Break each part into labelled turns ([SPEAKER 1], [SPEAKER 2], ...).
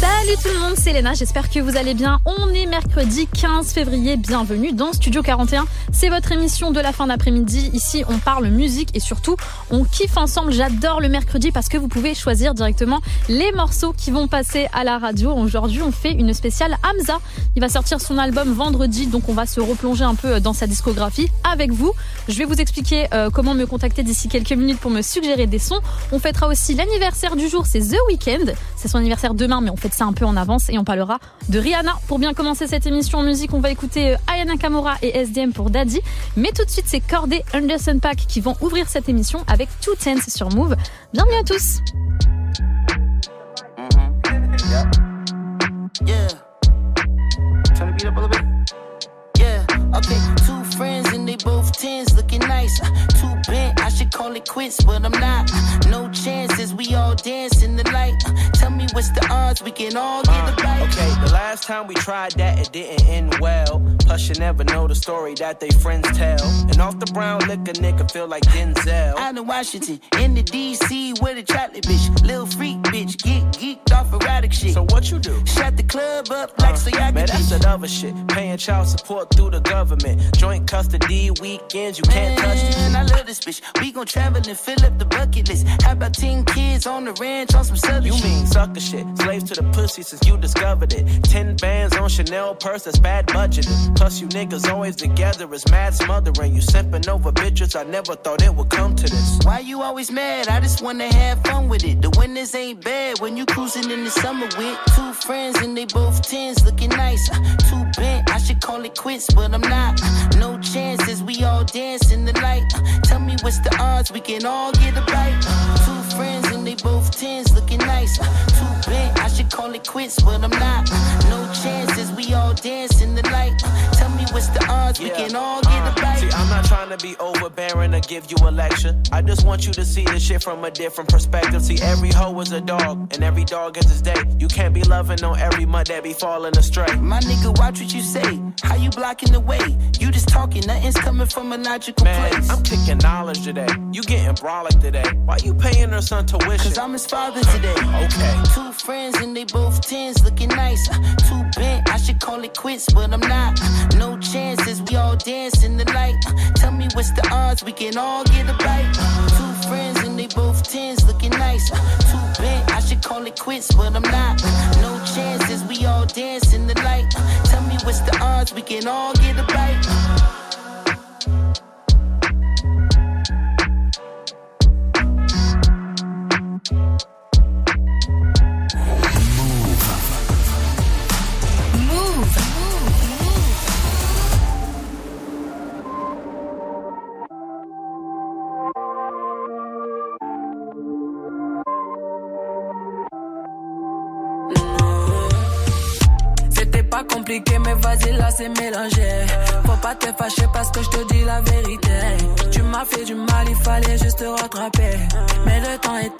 [SPEAKER 1] Salut tout le monde, c'est Léna, j'espère que vous allez bien. On est mercredi 15 février, bienvenue dans Studio 41. C'est votre émission de la fin d'après-midi. Ici, on parle musique et surtout, on kiffe ensemble. J'adore le mercredi parce que vous pouvez choisir directement les morceaux qui vont passer à la radio. Aujourd'hui, on fait une spéciale Hamza. Il va sortir son album vendredi, donc on va se replonger un peu dans sa discographie avec vous. Je vais vous expliquer euh, comment me contacter d'ici quelques minutes pour me suggérer des sons. On fêtera aussi l'anniversaire du jour, c'est The Weeknd. C'est son anniversaire demain, mais on fait ça un peu en avance et on parlera de Rihanna. Pour bien commencer cette émission en musique, on va écouter euh, Ayana Kamora et SDM pour Daddy. Mais tout de suite, c'est Cordé Anderson Pack qui vont ouvrir cette émission avec Two Tense sur Move. Bienvenue à tous.
[SPEAKER 2] Me what's the odds we can all get a bite.
[SPEAKER 3] Uh, okay, the last time we tried that, it didn't end well. Plus, you never know the story that they friends tell. And off the brown liquor, nigga feel like Denzel.
[SPEAKER 2] Out in Washington, in the DC with a chocolate bitch. Little freak bitch, get geeked off erotic shit.
[SPEAKER 3] So what you do?
[SPEAKER 2] Shut the club up uh, like so y'all
[SPEAKER 3] Man, that's that other shit. Paying child support through the government. Joint custody weekends, you can't touch
[SPEAKER 2] Man, I love this bitch. We gon' travel and fill up the bucket list. How about 10 kids on the ranch on some southern
[SPEAKER 3] You mean sucker shit. Slaves to the pussy since you discovered it. Ten bands on Chanel purse, that's bad budgeting. Plus, you niggas always together is mad smothering. You simping over bitches, I never thought it would come to this.
[SPEAKER 2] Why you always mad? I just wanna have fun with it. The winners ain't bad when you cruising in the summer with two friends and they both tens looking nice. Uh, Too bent, I should call it quits, but I'm not. Uh, No chances, we all dance in the light. Uh, Tell me what's the odds we can all get a bite. Two friends and they both tens looking nice. Uh, Too bent, I should call it quits, but I'm not. Uh, No chances, we all dance in the light. Uh, what's the odds we can all get a
[SPEAKER 3] Uh,
[SPEAKER 2] bite.
[SPEAKER 3] See, I'm not trying to be overbearing or give you a lecture. I just want you to see this shit from a different perspective. See, every hoe is a dog, and every dog is his day. You can't be loving on every mud that be falling astray.
[SPEAKER 2] My nigga, watch what you say. How you blocking the way? You just talking, nothing's coming from a logical
[SPEAKER 3] Man,
[SPEAKER 2] place.
[SPEAKER 3] I'm kicking knowledge today. You getting brolic today. Why you paying her son tuition?
[SPEAKER 2] Cause I'm his father today.
[SPEAKER 3] Okay.
[SPEAKER 2] Two friends and they both tens looking nice. Uh, Too bent, I should call it quits, but I'm not. Uh, No chances, we all dance in the light. Uh, Tell me what's the odds we can all get a bite. Uh, Two friends and they both tens looking nice. Uh, Too bent, I should call it quits, but I'm not. Uh, No chances, we all dance in the light. Uh, Tell me what's the odds we can all get a bite.
[SPEAKER 4] C'est mélangé. Faut pas te fâcher parce que je te dis la vérité. Tu m'as fait du mal, il fallait juste te rattraper. Mais le temps était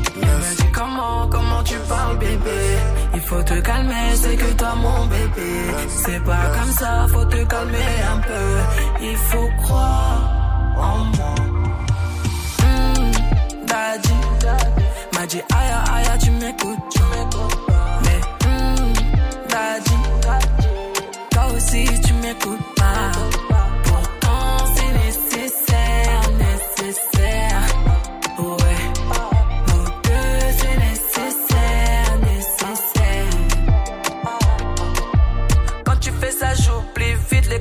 [SPEAKER 5] laisse.
[SPEAKER 4] comment, comment tu parles bébé? Il faut te calmer, c'est que toi mon bébé. C'est pas comme ça, faut te calmer un peu. Il faut croire en moi. Mmh, Daddy. M'a dit aïe aïe tu m'écoutes. Mais mmh, Daddy. Toi aussi tu m'écoutes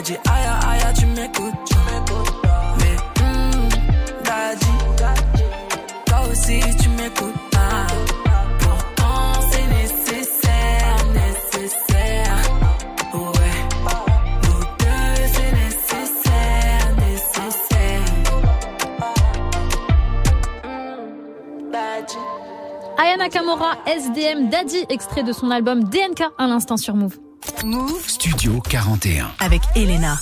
[SPEAKER 4] m'a dit aïe aïe tu m'écoutes. Mais hum, daddy, toi aussi tu m'écoutes pas. Pourtant c'est nécessaire, nécessaire. Ouais, nous c'est nécessaire, nécessaire. Daddy.
[SPEAKER 1] Ayana Kamora, SDM Daddy, extrait de son album DNK à l'instant sur Move.
[SPEAKER 6] Move Studio 41
[SPEAKER 7] avec Elena.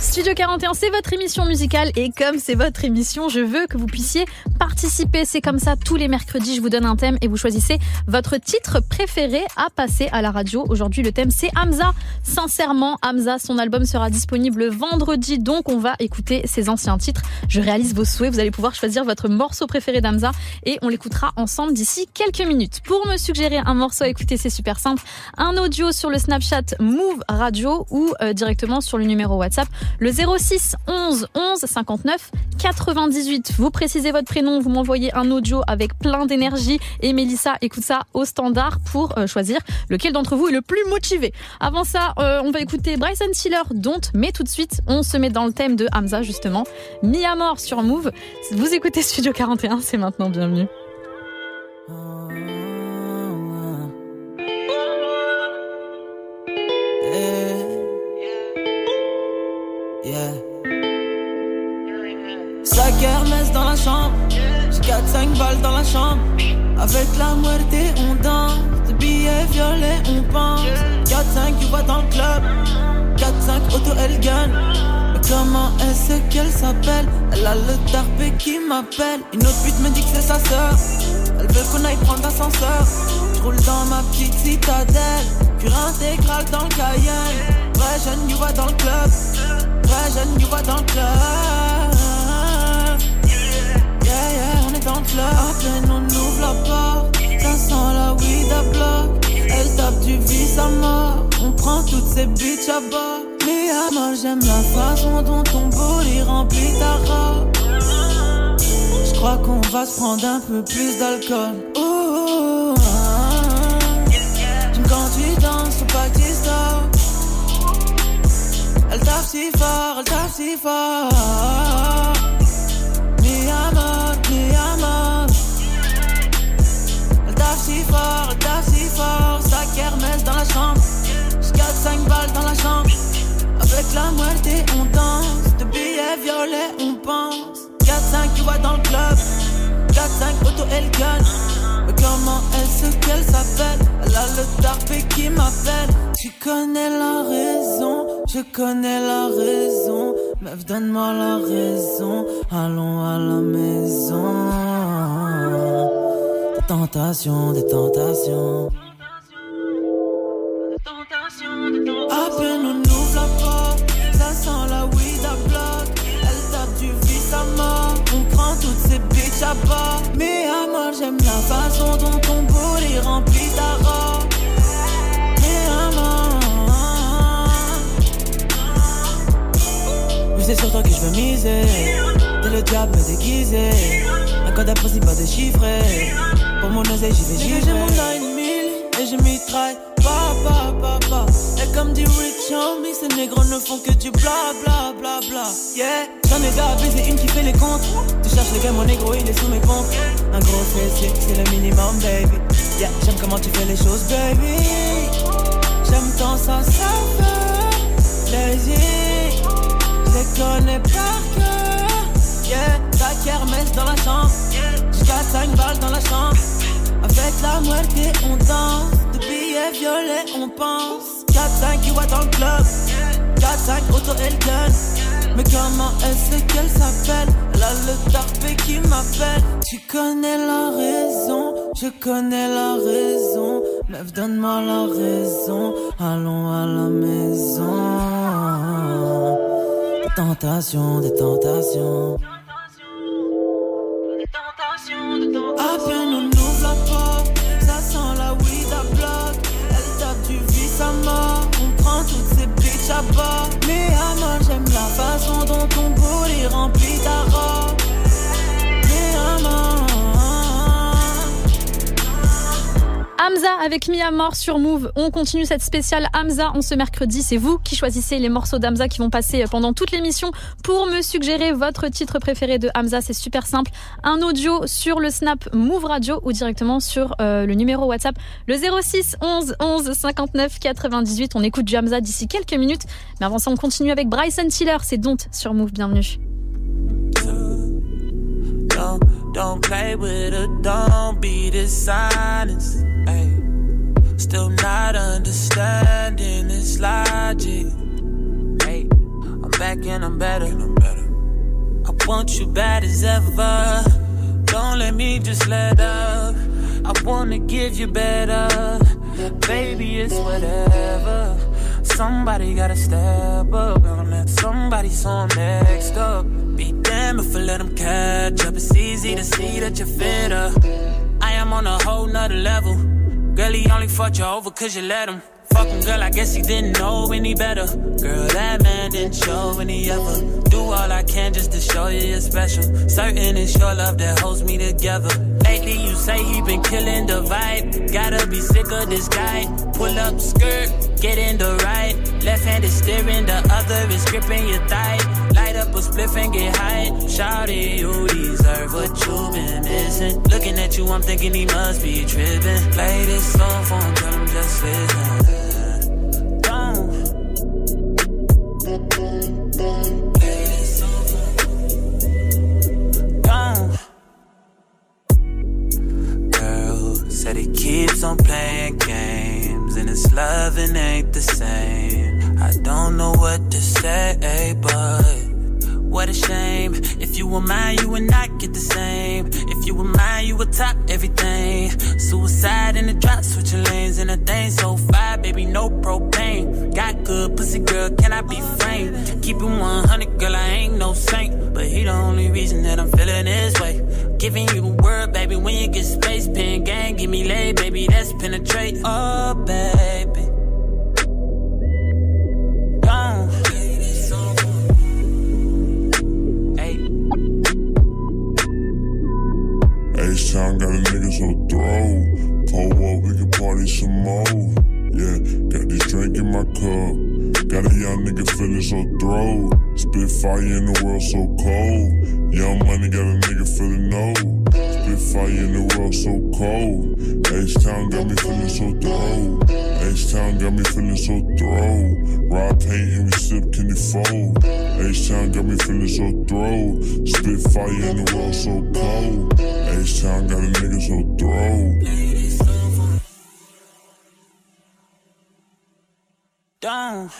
[SPEAKER 1] Studio 41, c'est votre émission musicale et comme c'est votre émission, je veux que vous puissiez participer. C'est comme ça tous les mercredis, je vous donne un thème et vous choisissez votre titre préféré à passer à la radio. Aujourd'hui, le thème c'est Hamza. Sincèrement, Hamza, son album sera disponible vendredi, donc on va écouter ses anciens titres. Je réalise vos souhaits, vous allez pouvoir choisir votre morceau préféré d'Hamza et on l'écoutera ensemble d'ici quelques minutes. Pour me suggérer un morceau à écouter, c'est super simple. Un audio sur le Snapchat Move Radio ou euh, directement sur le numéro WhatsApp le 06 11 11 59 98. Vous précisez votre prénom, vous m'envoyez un audio avec plein d'énergie et Mélissa écoute ça au standard pour euh, choisir lequel d'entre vous est le plus motivé. Avant ça, euh, on va écouter Bryson Tiller, Don't, mais tout de suite, on se met dans le thème de Hamza justement. Mi à mort sur Move. Vous écoutez Studio 41, c'est maintenant bienvenue.
[SPEAKER 4] Ça kermesse dans la chambre. J'ai 4-5 balles dans la chambre. Avec la muerte, on danse. Des billets violets, on pense. 4-5, tu vois dans le club. 4-5, auto, elle gagne. Mais comment est-ce qu'elle s'appelle? Elle a le tarpé qui m'appelle. Une autre pute me dit que c'est sa sœur. Elle veut qu'on aille prendre l'ascenseur. Roule dans ma petite citadelle. Pure intégrale dans le Cayenne. Vrai jeune, vois dans le club. Vrai jeune, vois dans le club. Yeah, yeah, on est dans le club. À peine on ouvre la porte. Ça sent la weed à bloc. Elle tape du vice à mort. On prend toutes ces bitches à bord. Mais à moi, j'aime la façon dont ton body remplit ta robe. Je crois qu'on va se prendre un peu plus d'alcool. Quand tu danses, faut pas que tu. Elle tape si fort, elle tape si fort. Mi amor, mi amor. Elle tape si fort, elle tape si fort. Sa kermesse dans la chambre. Jusqu'à 5 balles dans la chambre. Avec la moitié, on danse. De billets violets, on pense. 4-5, tu vois dans le club. 4-5, auto, elle gagne. Mais comment est-ce qu'elle s'appelle Elle a le tarpé qui m'appelle. Tu connais la raison, je connais la raison. Meuf, donne-moi la raison. Allons à la maison. Des tentations, des tentations. À peine Mais à moi, j'aime la façon dont ton body remplit ta robe. Mais à moi. Mais c'est sur toi que je veux miser. T'es le diable déguisé. Un code impossible à déchiffrer. Pour mon oseille, j'y vais, j'y vais. J'ai mon 9000 et je mitraille. Et comme dit Rich Homie, ces négros ne font que du bla, bla, bla, bla. Yeah. J'en ai déjà baiser une qui fait les comptes. Tu cherches le gars, mon négro, il est sous mes pompes. Un gros fessier, c'est le minimum. baby. Yeah, j'aime comment tu fais les choses, baby. J'aime ton sens, ça fait plaisir. Je connais par cœur. Yeah, ta kermesse dans la chambre. Jusqu'à 5 balles dans la chambre. Avec la moitié, on danse. De billets violets, on pense. 4-5 voit dans le club. 4-5 auto et. Mais comment sait qu'elle s'appelle? Elle a le tarpé qui m'appelle. Tu connais la raison, je connais la raison. Meuf donne-moi la raison. Allons à la maison. Des tentations, des tentations. À peine on ouvre toutes
[SPEAKER 1] Hamza avec Mia Mort sur Move. On continue cette spéciale Hamza en ce mercredi. C'est vous qui choisissez les morceaux d'Hamza qui vont passer pendant toute l'émission pour me suggérer votre titre préféré de Hamza. C'est super simple. Un audio sur le Snap Move Radio ou directement sur euh, le numéro WhatsApp le 06 11 11 59 98. On écoute du Hamza d'ici quelques minutes. Mais avant ça, on continue avec Bryson Tiller. C'est Don't sur Move. Bienvenue.
[SPEAKER 8] Don't, play with her, don't be dishonest. Ay. Still not understanding this logic. Hey, I'm back and I'm better. I'm better. I want you bad as ever. Don't let me just let up. I wanna give you better. Baby, it's whatever. Somebody gotta step up and let somebody so I'm next up. Be damn if I let them catch up. It's easy to see that you're fitter. I am on a whole nother level. Girl, he only fucked you over cause you let him. Fuck him, girl, I guess he didn't know any better. Girl, that man didn't show any ever. Do all I can just to show you you're special. Certain it's your love that holds me together. Lately, you say he been killing the vibe. Gotta be sick of this guy. Pull up skirt, get in the right. Left hand is steering, the other is gripping your thigh. Light up a spliff and get high. Shawty, you deserve what you've been missing. Looking at you, I'm thinking he must be tripping. Play this song for him, tell him just listen. Don't. Girl said he keeps on playing games and his loving ain't the same. I don't know what to say, but what a shame. If you were mine, you would not get the same. If you were mine, you would top everything. Suicide in the drop, switching lanes in a thing so fire, baby, no propane. Got good pussy, girl, can I be framed? Keep it 100, girl, I ain't no saint. But he the only reason that I'm feeling this way. Giving you the word, baby, when you get space, pen gang, give me lay, baby, that's penetrate. Oh, baby.
[SPEAKER 9] Party some more. Yeah, got this drink in my cup. Got a young nigga feeling so throw. Spit fire in the world so cold. Young money got a nigga feeling no. Spit fire in the world so cold. H-Town got me feeling so throw. H-Town got me feeling so throw. Ride paint and we sip candy fold. H-Town got me feeling so throw. Spit fire in the world so cold. H-Town got a nigga so throw.
[SPEAKER 8] Don't.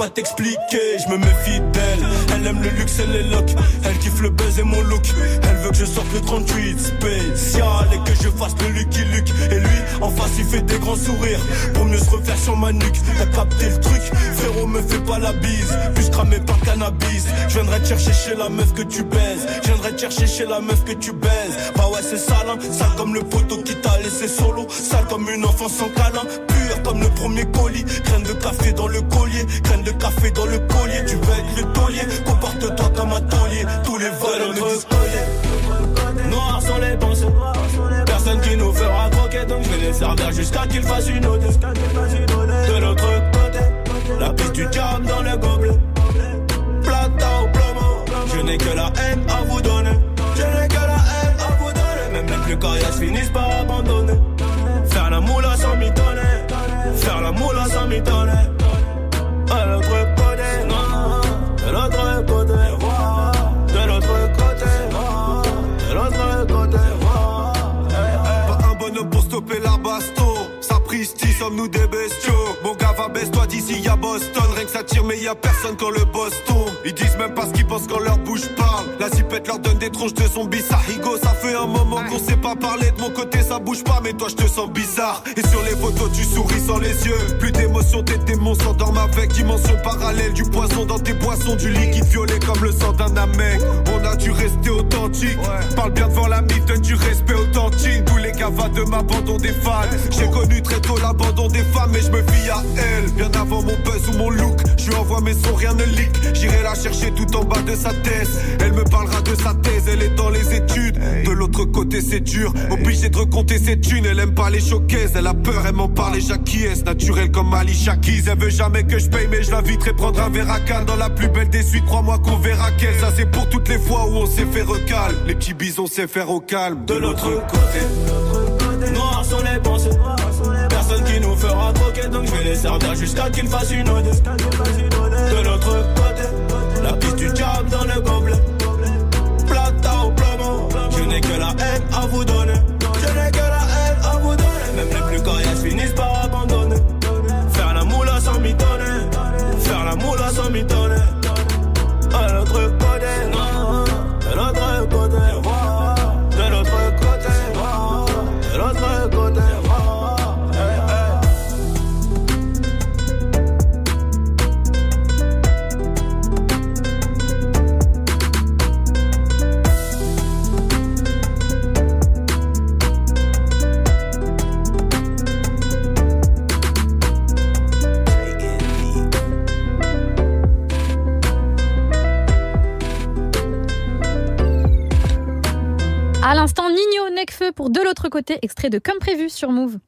[SPEAKER 10] Pas t'expliquer. Je
[SPEAKER 11] me méfie d'elle. Elle aime le luxe et les locks. Elle kiffe le buzz et mon look. Elle veut que je sorte le 38 spécial et que je fasse le Lucky Luke. Et lui, en face, il fait des grands sourires pour mieux se refaire sur ma nuque. T'as capté le truc, frérot, me fais pas la bise. Plus cramé par cannabis. Je viendrai te chercher chez la meuf que tu baises. Je viendrai te chercher chez la meuf que tu baises. Bah ouais, c'est sale, hein. sale comme le poteau qui t'a laissé solo. Sale comme une enfant sans câlin. Pur comme le premier colis. Graine de café dans le collier, café dans le collier. Tu veux être le taulier, comporte-toi comme un taulier. Tous les voleurs me disent. Noirs sont les pensées, personne qui nous fera croquer, donc je vais les servir jusqu'à qu'ils fassent une ode.
[SPEAKER 7] Sommes-nous des bestiaux? Mon gars va baisse-toi d'ici, y'a Boston. Rien que ça tire, mais y a personne quand le boss tombe. Ils disent même pas ce qu'ils pensent quand leur bouche parle. La zipette leur donne des tronches de zombies. Ça rigole, ça fait un moment qu'on sait pas parler. De mon côté, ça bouge pas, mais toi, je te sens bizarre. Et sur les photos, tu souris sans les yeux. Plus d'émotion, tes démons s'endorment avec dimension parallèle. Du poison dans tes boissons, du liquide violet comme le sang d'un amec. On a dû rester authentique. Parle bien devant la mif, donne du respect authentique. Tous les gars de m'abandon des fans. J'ai connu très tôt l'abandon des femmes, mais je me fie à elle. Bien avant mon buzz ou mon look, je lui envoie mes sons, rien ne leak. J'irai la chercher tout en bas de sa thèse. Elle me parlera de sa thèse, elle est dans les études. De l'autre côté, c'est dur. Obligé de recompter ses thunes, elle aime pas les showcases. Elle a peur, elle m'en parle et j'acquiesce. Naturel comme Ali Shakiz. Elle veut jamais que je paye, mais je l'inviterai prendre un verre à Cannes. Dans la plus belle des suites, crois-moi qu'on verra qu'elle. Ça, c'est pour toutes les fois où on s'est fait recal. Les petits bisons, c'est faire au calme.
[SPEAKER 11] De l'autre côté, noirs sont les pensées. Personne qui nous fera croquer, donc je vais les servir jusqu'à qu'ils fassent une ode. De l'autre côté, la piste du diable dans le gobelet. Que la haine à vous donner. Je n'ai que la haine à vous donner. Même les plus coriaces finissent par À
[SPEAKER 1] l'instant, Nino Necfeu pour de l'autre côté, extrait de Comme prévu sur Move.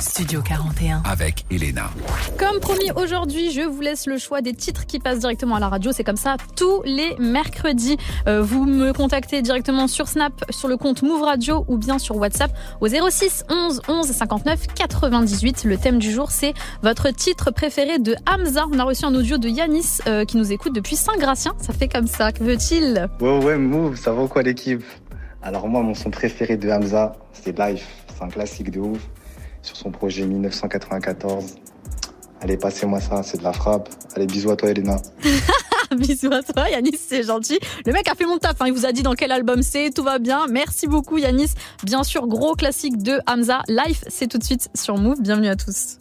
[SPEAKER 12] Studio 41. Avec Elena.
[SPEAKER 1] Comme promis, aujourd'hui, je vous laisse le choix des titres qui passent directement à la radio. C'est comme ça tous les mercredis. Euh, vous me contactez directement sur Snap, sur le compte Move Radio ou bien sur WhatsApp au 06 11 11 59 98. Le thème du jour, c'est votre titre préféré de Hamza. On a reçu un audio de Yanis euh, qui nous écoute depuis Saint-Gratien. Ça fait comme ça. Que veut-il?
[SPEAKER 13] Ouais, ouais, Move, ça va ou quoi l'équipe? Alors moi, mon son préféré de Hamza, c'est Life. C'est un classique de ouf. Sur son projet 1994. Allez, passez-moi ça, c'est de la frappe. Allez, bisous à toi, Elena.
[SPEAKER 1] Bisous à toi, Yanis, c'est gentil. Le mec a fait mon taf, hein. il vous a dit dans quel album c'est, tout va bien. Merci beaucoup, Yanis. Bien sûr, gros classique de Hamza. Life, c'est tout de suite sur Move. Bienvenue à tous.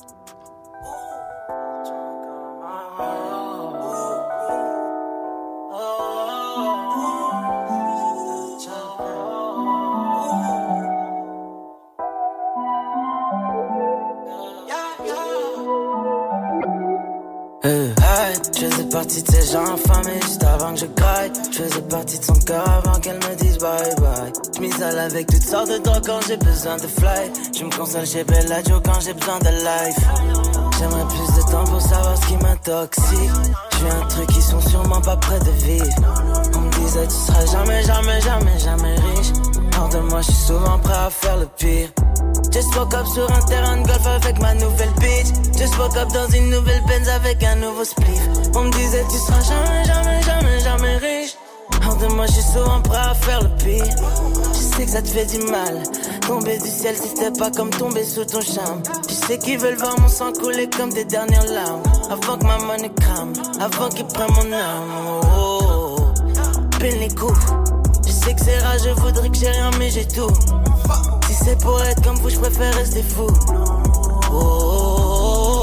[SPEAKER 14] Partie de ces gens infamés juste avant que je graille. Je faisais partie de son cœur avant qu'elle me dise bye bye. Je m'isole avec toutes sortes de drogues quand j'ai besoin de fly. Je me console chez Bellagio quand j'ai besoin de life. J'aimerais plus de temps pour savoir ce qui m'intoxique. Je un truc qui sont sûrement pas près de vivre. On me disait tu seras jamais, jamais, jamais, jamais riche. Hors de moi, je suis souvent prêt à faire le pire. Just woke up sur un terrain de golf avec ma nouvelle bitch. Just woke up dans une nouvelle Benz avec un nouveau spliff. On me disait tu seras jamais, jamais, jamais, jamais riche. Hors de moi, je suis souvent prêt à faire le pire. Je sais que ça te fait du mal. Tomber du ciel, c'était pas comme tomber sous ton charme. Je sais qu'ils veulent voir mon sang couler comme des dernières larmes. Avant que ma ne crame, avant qu'ils prennent mon âme. Oh, oh, oh. les coups. Je sais que c'est rare, je voudrais que j'ai rien, mais j'ai tout. C'est pour être comme vous, je préfère rester fou. Oh,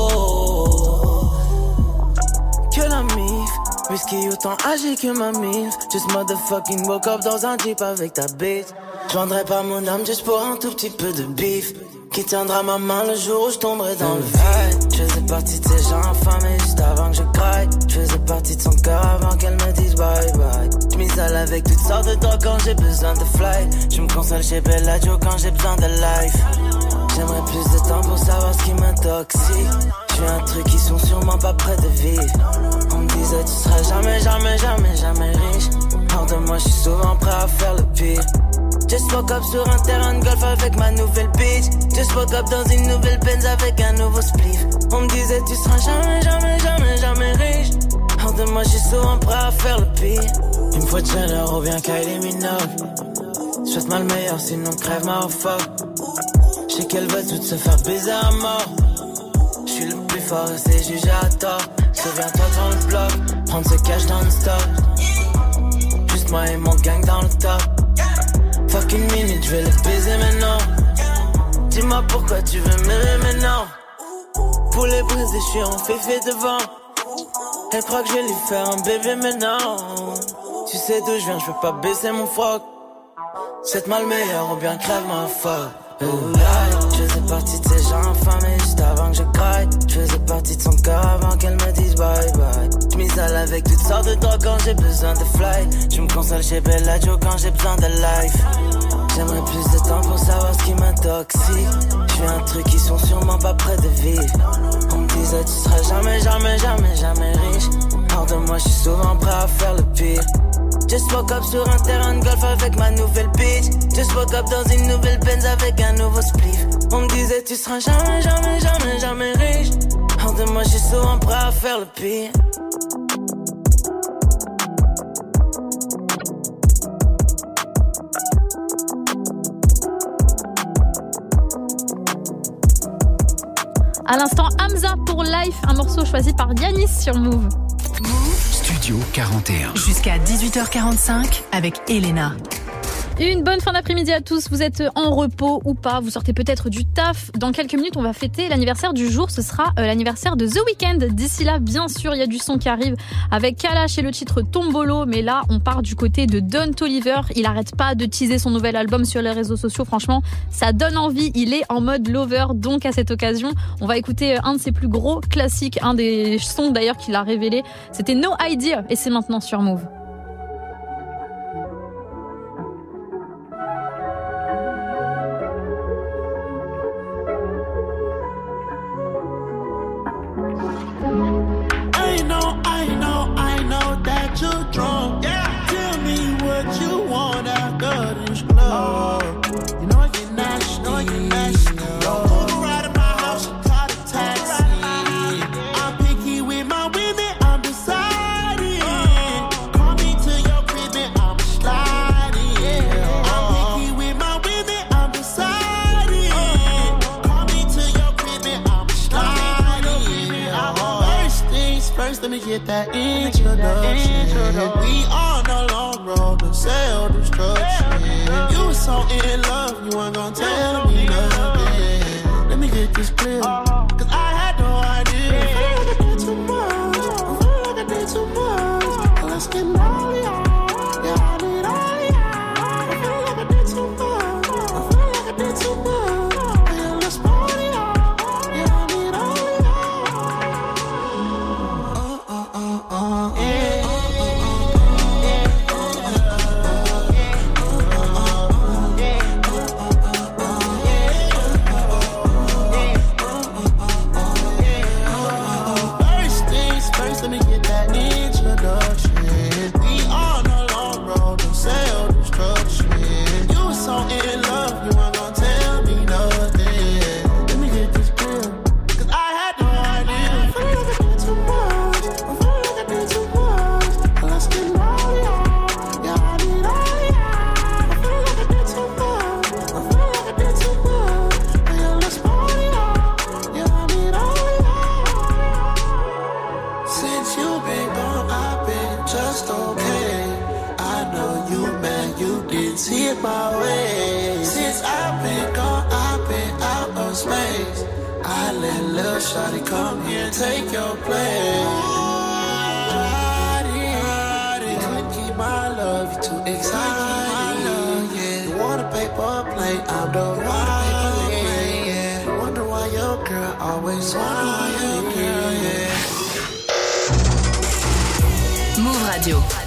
[SPEAKER 14] que la mif, whisky autant âgé que ma mif. Just motherfucking woke up dans un jeep avec ta bite. Je pas mon âme juste pour un tout petit peu de bif. Qui tiendra ma main le jour où je tomberai dans le vide. Je faisais partie de ces gens infamés juste avant que je craque Je faisais partie de son cœur avant qu'elle me dise bye bye. Je m'isole avec toutes sortes de drogues quand j'ai besoin de fly. Je me console chez Bellagio quand j'ai besoin de life. J'aimerais plus de temps pour savoir ce qui m'intoxique. Je un truc qui sont sûrement pas prêts de vivre. On me disait tu seras jamais, jamais, jamais, jamais riche. Hors de moi je suis souvent prêt à faire le pire Just woke up sur un terrain de golf avec ma nouvelle bitch. Just woke up dans une nouvelle Benz avec un nouveau spliff. On me disait tu seras jamais, jamais, jamais, jamais riche. Hors de moi, suis souvent prêt à faire le pire. Une fois de Jenner ou bien Kylie Minogue. Souhaite-moi le meilleur, sinon crève ma fuck. Je sais qu'elle va tout se faire baiser à mort. Je suis le plus fort et c'est jugé à tort. Souviens-toi dans le bloc, prendre ce cash dans le stock. Juste moi et mon gang dans le top. Fuck une minute, je vais le baiser maintenant. Dis-moi pourquoi tu veux m'aimer maintenant. Pour les briser, je suis en féfé devant. Elle croit que je vais lui faire un bébé maintenant. Tu sais d'où je viens, je veux pas baisser mon froc. C'est mal meilleur ou bien crève ma foi. Je faisais partie de ces gens infamés que je faisais partie de son cœur avant qu'elle me dise bye bye. Je m'isole avec toutes sortes de drogues quand j'ai besoin de fly. Je me console chez Bellagio quand j'ai besoin de life. J'aimerais plus de temps pour savoir ce qui m'intoxique. Je fais un truc qui sont sûrement pas près de vivre. On me disait tu seras jamais, jamais, jamais, jamais riche. Hors de moi, je suis souvent prêt à faire le pire. Just woke up sur un terrain de golf avec ma nouvelle bitch. Just woke up dans une nouvelle Benz avec un nouveau spliff. On me disait tu seras jamais, jamais, jamais, jamais riche. Hors de moi, je suis souvent prêt à faire le pire.
[SPEAKER 1] À l'instant, Hamza pour Life, un morceau choisi par Yanis sur Move.
[SPEAKER 6] Studio 41.
[SPEAKER 12] Jusqu'à 18h45 avec Elena.
[SPEAKER 1] Une bonne fin d'après-midi à tous. Vous êtes en repos ou pas? Vous sortez peut-être du taf. Dans quelques minutes, on va fêter l'anniversaire du jour. Ce sera euh, l'anniversaire de The Weeknd. D'ici là, bien sûr, il y a du son qui arrive avec Kalash et le titre Tombolo. Mais là, on part du côté de Don Toliver. Il arrête pas de teaser son nouvel album sur les réseaux sociaux. Franchement, ça donne envie. Il est en mode lover. Donc, à cette occasion, on va écouter un de ses plus gros classiques. Un des sons d'ailleurs qu'il a révélé. C'était No Idea. Et c'est maintenant sur Move.
[SPEAKER 15] That introduction. We on a long road to self destruction. You so in love, you weren't gonna tell me nothing. Let me get this clear.
[SPEAKER 16] Move Radio.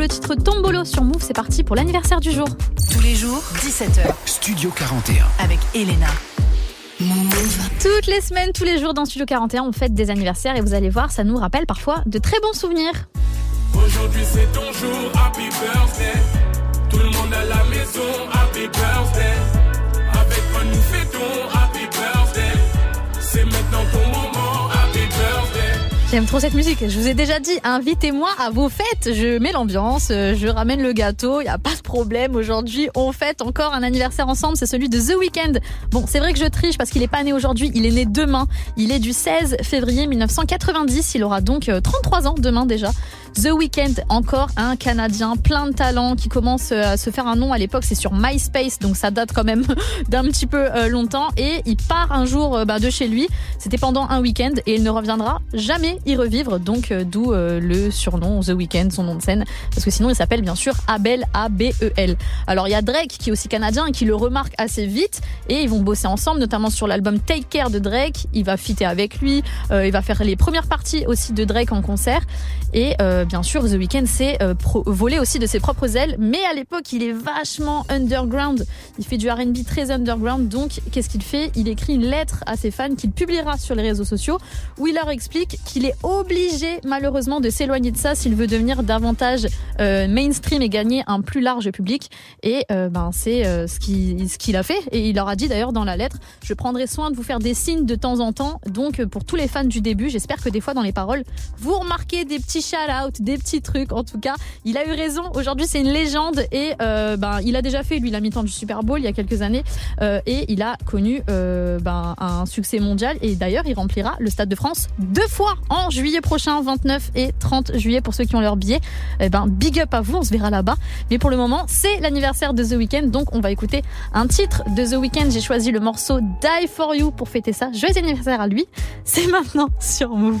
[SPEAKER 1] Pour le titre Tombolo sur Move. C'est parti pour l'anniversaire du jour.
[SPEAKER 16] Tous les jours, 17h.
[SPEAKER 6] Studio 41.
[SPEAKER 16] Avec Elena.
[SPEAKER 1] Toutes les semaines, tous les jours dans Studio 41, on fête des anniversaires et vous allez voir, ça nous rappelle parfois de très bons souvenirs.
[SPEAKER 17] Aujourd'hui c'est ton jour, happy birthday. Tout le monde à la maison, happy birthday.
[SPEAKER 1] J'aime trop cette musique. Je vous ai déjà dit, invitez-moi à vos fêtes. Je mets l'ambiance, euh, je ramène le gâteau, il n'y a pas de problème. Aujourd'hui, on fête encore un anniversaire ensemble, c'est celui de The Weeknd. Bon, c'est vrai que je triche parce qu'il est pas né aujourd'hui, il est né demain. Il est du 16 février 1990, il aura donc euh, 33 ans demain déjà. The Weeknd, encore un Canadien plein de talent qui commence euh, à se faire un nom à l'époque, c'est sur MySpace, donc ça date quand même d'un petit peu euh, longtemps. Et il part un jour euh, bah, de chez lui, c'était pendant un week-end, et il ne reviendra jamais y revivre, donc d'où le surnom The Weeknd, son nom de scène, parce que sinon il s'appelle bien sûr Abel, A-B-E-L. Alors il y a Drake qui est aussi canadien et qui le remarque assez vite, et ils vont bosser ensemble, notamment sur l'album Take Care de Drake, il va fitter avec lui, il va faire les premières parties aussi de Drake en concert, et bien sûr The Weeknd s'est euh, volé aussi de ses propres ailes, mais à l'époque il est vachement underground, il fait du R&B très underground, donc qu'est-ce qu'il fait? Il écrit une lettre à ses fans qu'il publiera sur les réseaux sociaux, où il leur explique qu'il est obligé malheureusement de s'éloigner de ça s'il veut devenir davantage euh, mainstream et gagner un plus large public, et euh, ben c'est euh, ce qu'il ce a fait, et il leur a dit d'ailleurs dans la lettre, je prendrai soin de vous faire des signes de temps en temps, donc euh, pour tous les fans du début, j'espère que des fois dans les paroles, vous remarquez des petits shout-outs des petits trucs. En tout cas, il a eu raison. Aujourd'hui, c'est une légende et euh, ben il a déjà fait lui la mi-temps du Super Bowl il y a quelques années euh, et il a connu euh, ben, un succès mondial et d'ailleurs il remplira le Stade de France deux fois en juillet prochain, 29 et 30 juillet pour ceux qui ont leur billet. Eh ben big up à vous, on se verra là-bas. Mais pour le moment, c'est l'anniversaire de The Weeknd, donc on va écouter un titre de The Weeknd. J'ai choisi le morceau Die for You pour fêter ça. Joyeux anniversaire à lui. C'est maintenant sur Move.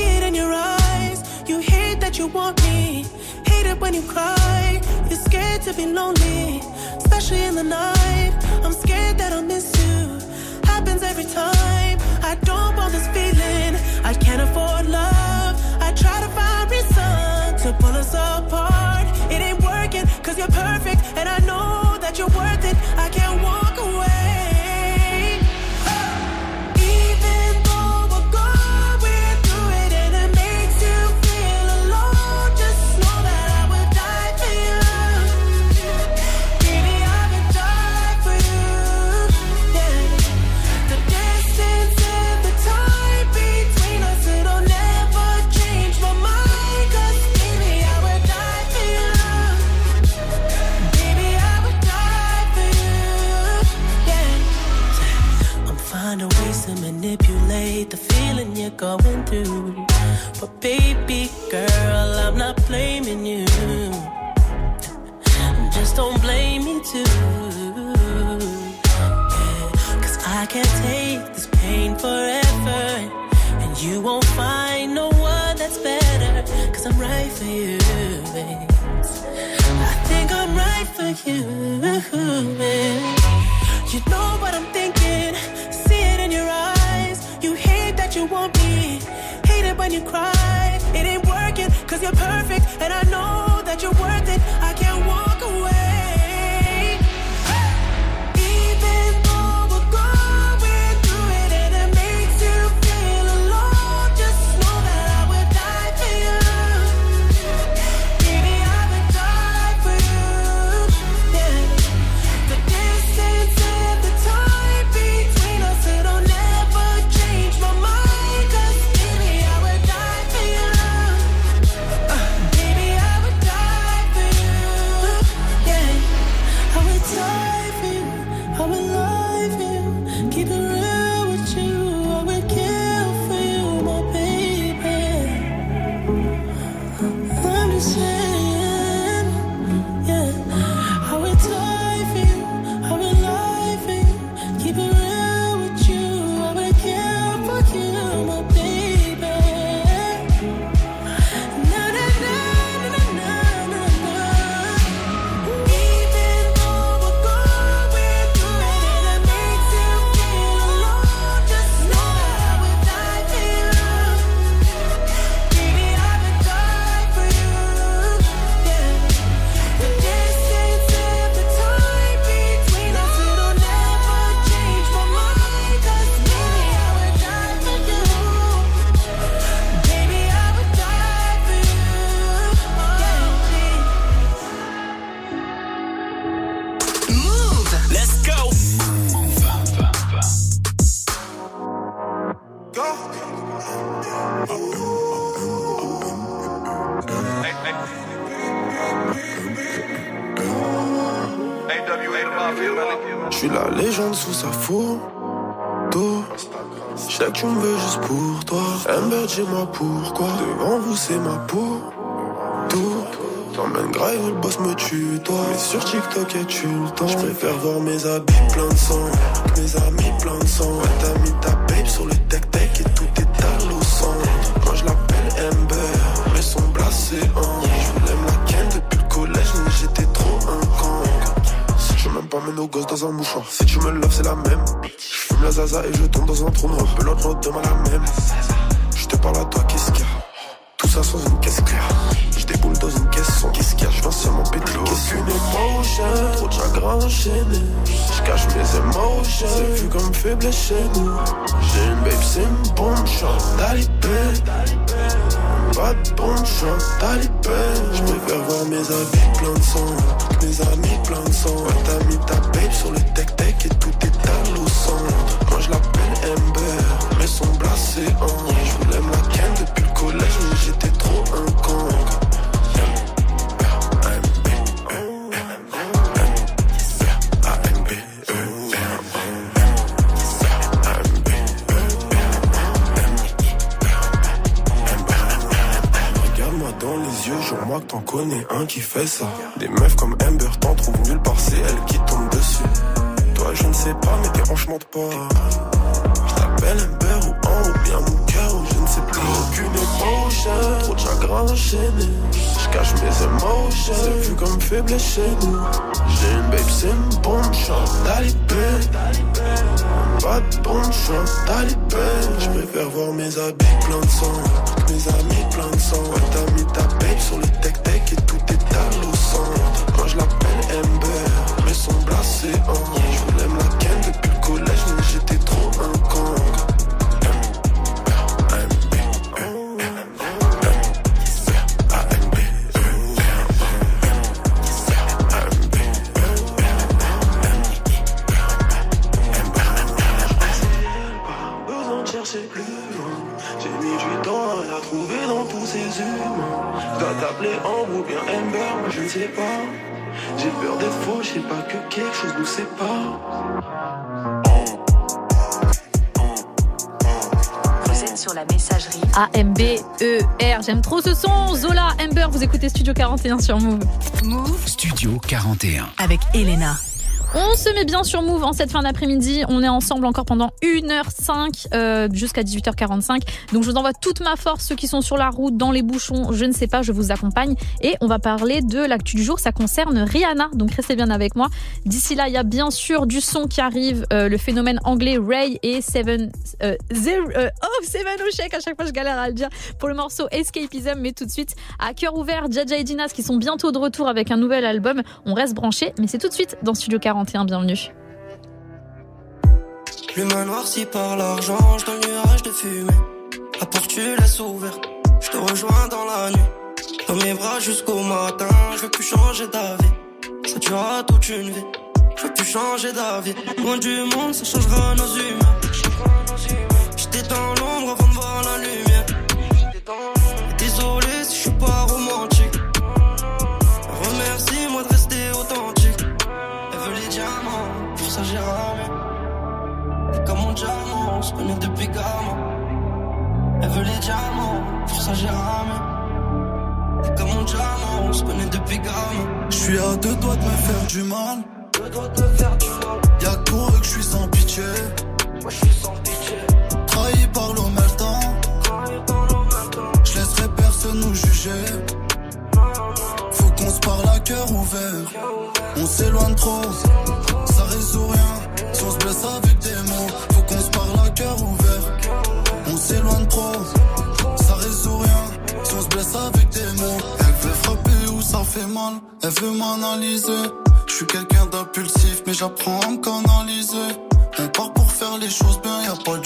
[SPEAKER 18] in your eyes. You hate that you want me. Hate it when you cry. You're scared to be lonely, especially in the night. I'm scared that I'll miss you. Happens every time. I don't want this feeling. I can't afford love. I try to find reason to pull us apart. It ain't working, cause you're perfect. And I know that you're worth it. I can't
[SPEAKER 19] nos gosses dans un mouchoir. Si tu me love, c'est la même. J'fume la zaza et je tombe dans un trou noir. Pelote, l'autre demain la même. Je te parle à toi, qu'est-ce qu'il y a? Tout ça sans une caisse claire. Je déboule dans une caisse sans qu'est-ce qu'il y a? Je viens seulement péter Aucune émotion, trop de chagrin enchaîné. Je cache mes émotions, c'est vu comme faible chez nous. J'ai une babe, c'est une bombe, chante talibé. Pas de bombe, chante talibé. Je préfère voir mes habits plein de sang. Mes amis plein de sang. T'as mis ta babe sur le tech-tech et tout est à l'eau. Moi je l'appelle Ember, mais son blasé en. Je t'en connais un qui fait ça. Des meufs comme Amber t'en trouvent nulle part, c'est elle qui tombe dessus. Toi, je ne sais pas, mais tes hanches pas. Je t'appelle Amber ou un ou bien mon cœur, ou je ne sais plus. Aucune émotion, trop de chagrin enchaîné. Je cache mes émotions, c'est vu comme faible chez nous. J'ai une babe, c'est une bombe, chante talibé. Pas de bombe, chante talibé. Je préfère voir mes habits plein de sang. Mes amis plein de sang. Ouais, t'as mis ta babe sur le tech-tech et tout est à l'eau
[SPEAKER 12] Vous êtes sur la messagerie.
[SPEAKER 1] A-M-B-E-R. J'aime trop ce son. Zola, Amber, vous écoutez Studio 41 sur Move.
[SPEAKER 12] Move
[SPEAKER 6] Studio 41.
[SPEAKER 12] avec Elena.
[SPEAKER 1] On se met bien sur Move en cette fin d'après-midi. On est ensemble encore pendant 1h05 euh, jusqu'à 18h45. Donc je vous envoie toute ma force, ceux qui sont sur la route, dans les bouchons, je ne sais pas, je vous accompagne. Et on va parler de l'actu du jour, ça concerne Rihanna. Donc restez bien avec moi. D'ici là, il y a bien sûr du son qui arrive, euh, le phénomène anglais Ray et Seven... Euh, zero, euh, oh, Seven Oshek, à chaque fois je galère à le dire, pour le morceau Escapism. Mais tout de suite, à cœur ouvert, Jaja et Dinas qui sont bientôt de retour avec un nouvel album. On reste branché, mais c'est tout de suite dans Studio 41. Bienvenue.
[SPEAKER 20] L'humain noirci par l'argent, je le nuage de fumée. La porte tu laisses ouverte, je te rejoins dans la nuit. Dans mes bras jusqu'au matin, je veux plus changer d'avis. Ça durera toute une vie, je veux plus changer d'avis. Loin du monde, ça changera nos humains. J'étais dans l'ombre avant de voir la lumière. Désolé si je suis pas. De
[SPEAKER 21] me faire du mal. M'analyser. Je suis quelqu'un d'impulsif, mais j'apprends à me canaliser. On part pour faire les choses bien, y a pas de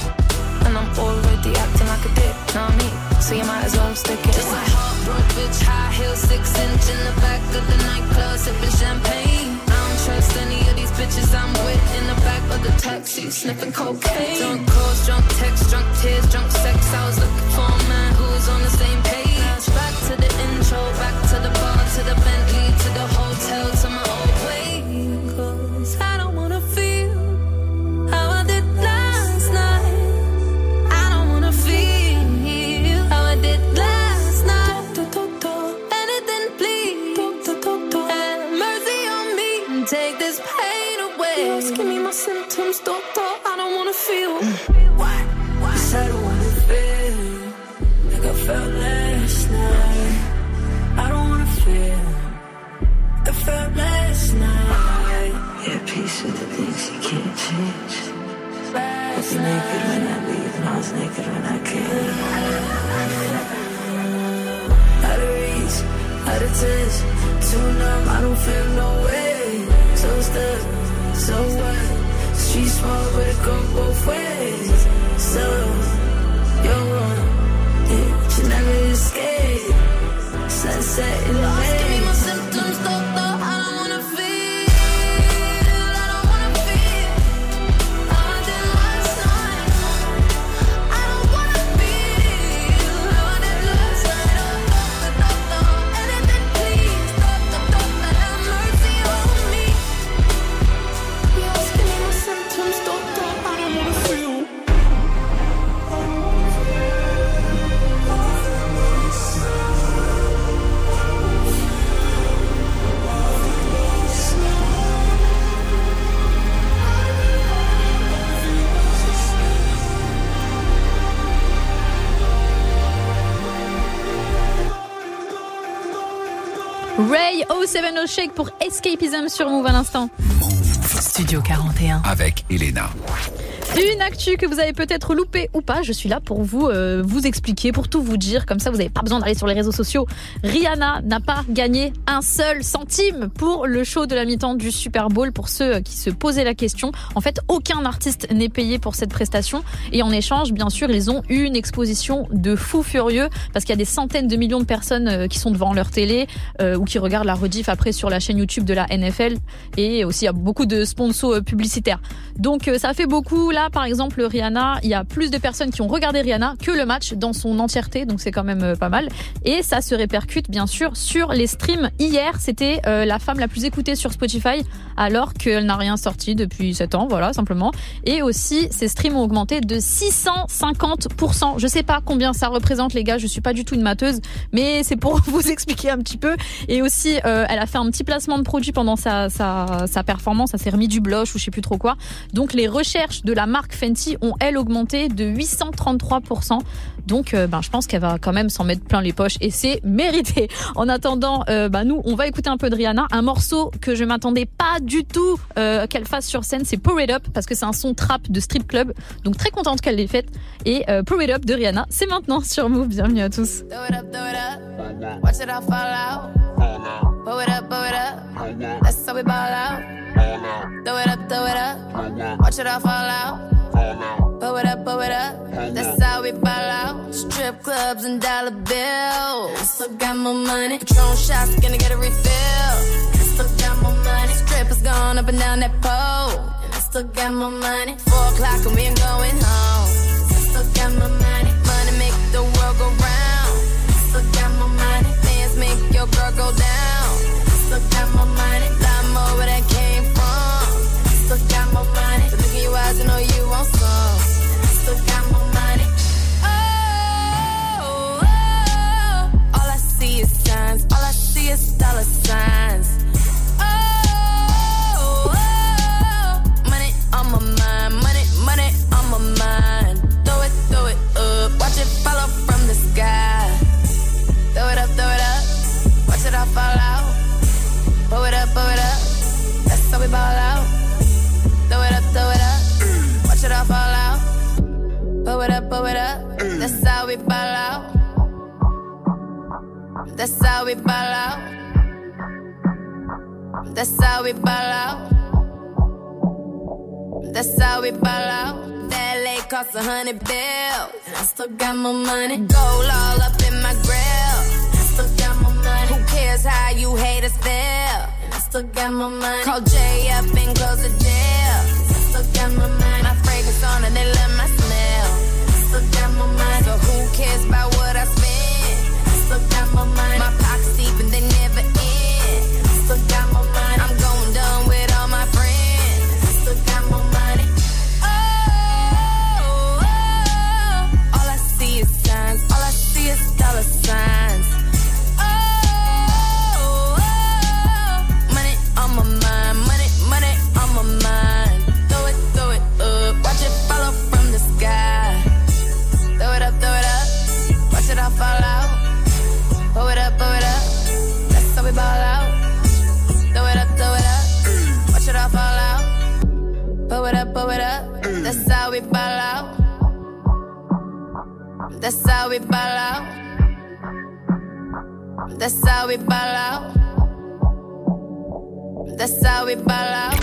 [SPEAKER 22] I'm already acting like a dick, know what I mean? So you might as well stick it Just a heartbroken bitch, high heel, six inch in the back of the nightclub, sipping champagne. I don't trust any of these bitches I'm with in the back of the taxi, sniffing cocaine. Drunk calls, drunk texts, drunk tears, drunk sex. I was looking for a man who was on the same page. Symptoms, doctor. I don't wanna feel. Mm. What? What?
[SPEAKER 23] I don't wanna feel like I felt last night. I don't wanna feel like I felt last night. Yeah, peace with the things you can't change. I was naked when I leave, and I was naked when I came. Out of reach, out of touch, too numb, I don't feel no way. So stuck, so what? Street small, but it go both ways. So, you're wrong, yeah, you never escape. Sunset in the
[SPEAKER 1] Ray 070 Shake pour Escapism sur Move à l'instant.
[SPEAKER 12] Studio 41. Avec Elena.
[SPEAKER 1] Une actu que vous avez peut-être loupée ou pas, je suis là pour vous euh, vous expliquer, pour tout vous dire. Comme ça, vous n'avez pas besoin d'aller sur les réseaux sociaux. Rihanna n'a pas gagné un seul centime pour le show de la mi-temps du Super Bowl. Pour ceux qui se posaient la question, en fait, aucun artiste n'est payé pour cette prestation. Et en échange, bien sûr, ils ont eu une exposition de fous furieux parce qu'il y a des centaines de millions de personnes euh, qui sont devant leur télé euh, ou qui regardent la rediff après sur la chaîne YouTube de la NFL. Et aussi, il y a beaucoup de sponsors publicitaires. Donc, ça fait beaucoup. Là, par exemple, Rihanna, il y a plus de personnes qui ont regardé Rihanna que le match dans son entièreté. Donc, c'est quand même euh, pas mal. Et ça se répercute, bien sûr, sur les streams. Hier, c'était euh, la femme la plus écoutée sur Spotify alors qu'elle n'a rien sorti depuis 7 ans, voilà, simplement. Et aussi, ses streams ont augmenté de 650%. Je sais pas combien ça représente, les gars, je suis pas du tout une mateuse, mais c'est pour vous expliquer un petit peu. Et aussi, euh, elle a fait un petit placement de produit pendant sa, sa, performance, elle s'est remis du blush ou je sais plus trop quoi. Donc les recherches de la marque Fenty ont, elles, augmenté de 833%. Donc, euh, ben, je pense qu'elle va quand même s'en mettre plein les poches et c'est mérité. En attendant, euh, ben, nous, on va écouter un peu de Rihanna. Un morceau que je m'attendais pas du tout euh, qu'elle fasse sur scène, c'est Pour It Up parce que c'est un son trap de strip club. Donc, très contente qu'elle l'ait faite. Et euh, Pour It Up de Rihanna, c'est maintenant sur Move. Bienvenue à tous.
[SPEAKER 22] Throw it up, throw it up. Watch it all fall out. Blow it up, blow it up. That's how we ball out. Throw it up, throw it up. Watch it all fall out. Blow it up, blow it up. That's how we ball out. Strip clubs and dollar bills. Still got more money. Patron shots, gonna get a refill. I still got more money. Strippers gone up and down that pole. And I still got more money. Four o'clock and we ain't going home. I still got more money. Money make the world go round. Still got more money. Bands make your girl go down. Still got more money. Lot more where that came from. Still got more money. So look in your eyes and know you want some. Still got more money. Oh, oh, oh, all I see is signs. All I see is dollar signs. Ball out. Throw it up, throw it up. Watch it all fall out. Blow it up, blow it up. That's how we ball out. That's how we ball out. That's how we ball out. That's how we ball out. That LA cost a hundred bills. And I still got more money. Gold all up in my grill. I still got more money. Who cares how you haters feel? Still got my money. Call Jay up and close the deal. Still got more money. My fragrance on and they love my smell. Still got more money. So who cares about what I spend? Still got more money. My pockets deep and they Blow it up, blow it up. That's how we ball out. That's how we ball out. That's how we ball out. That's how we ball out.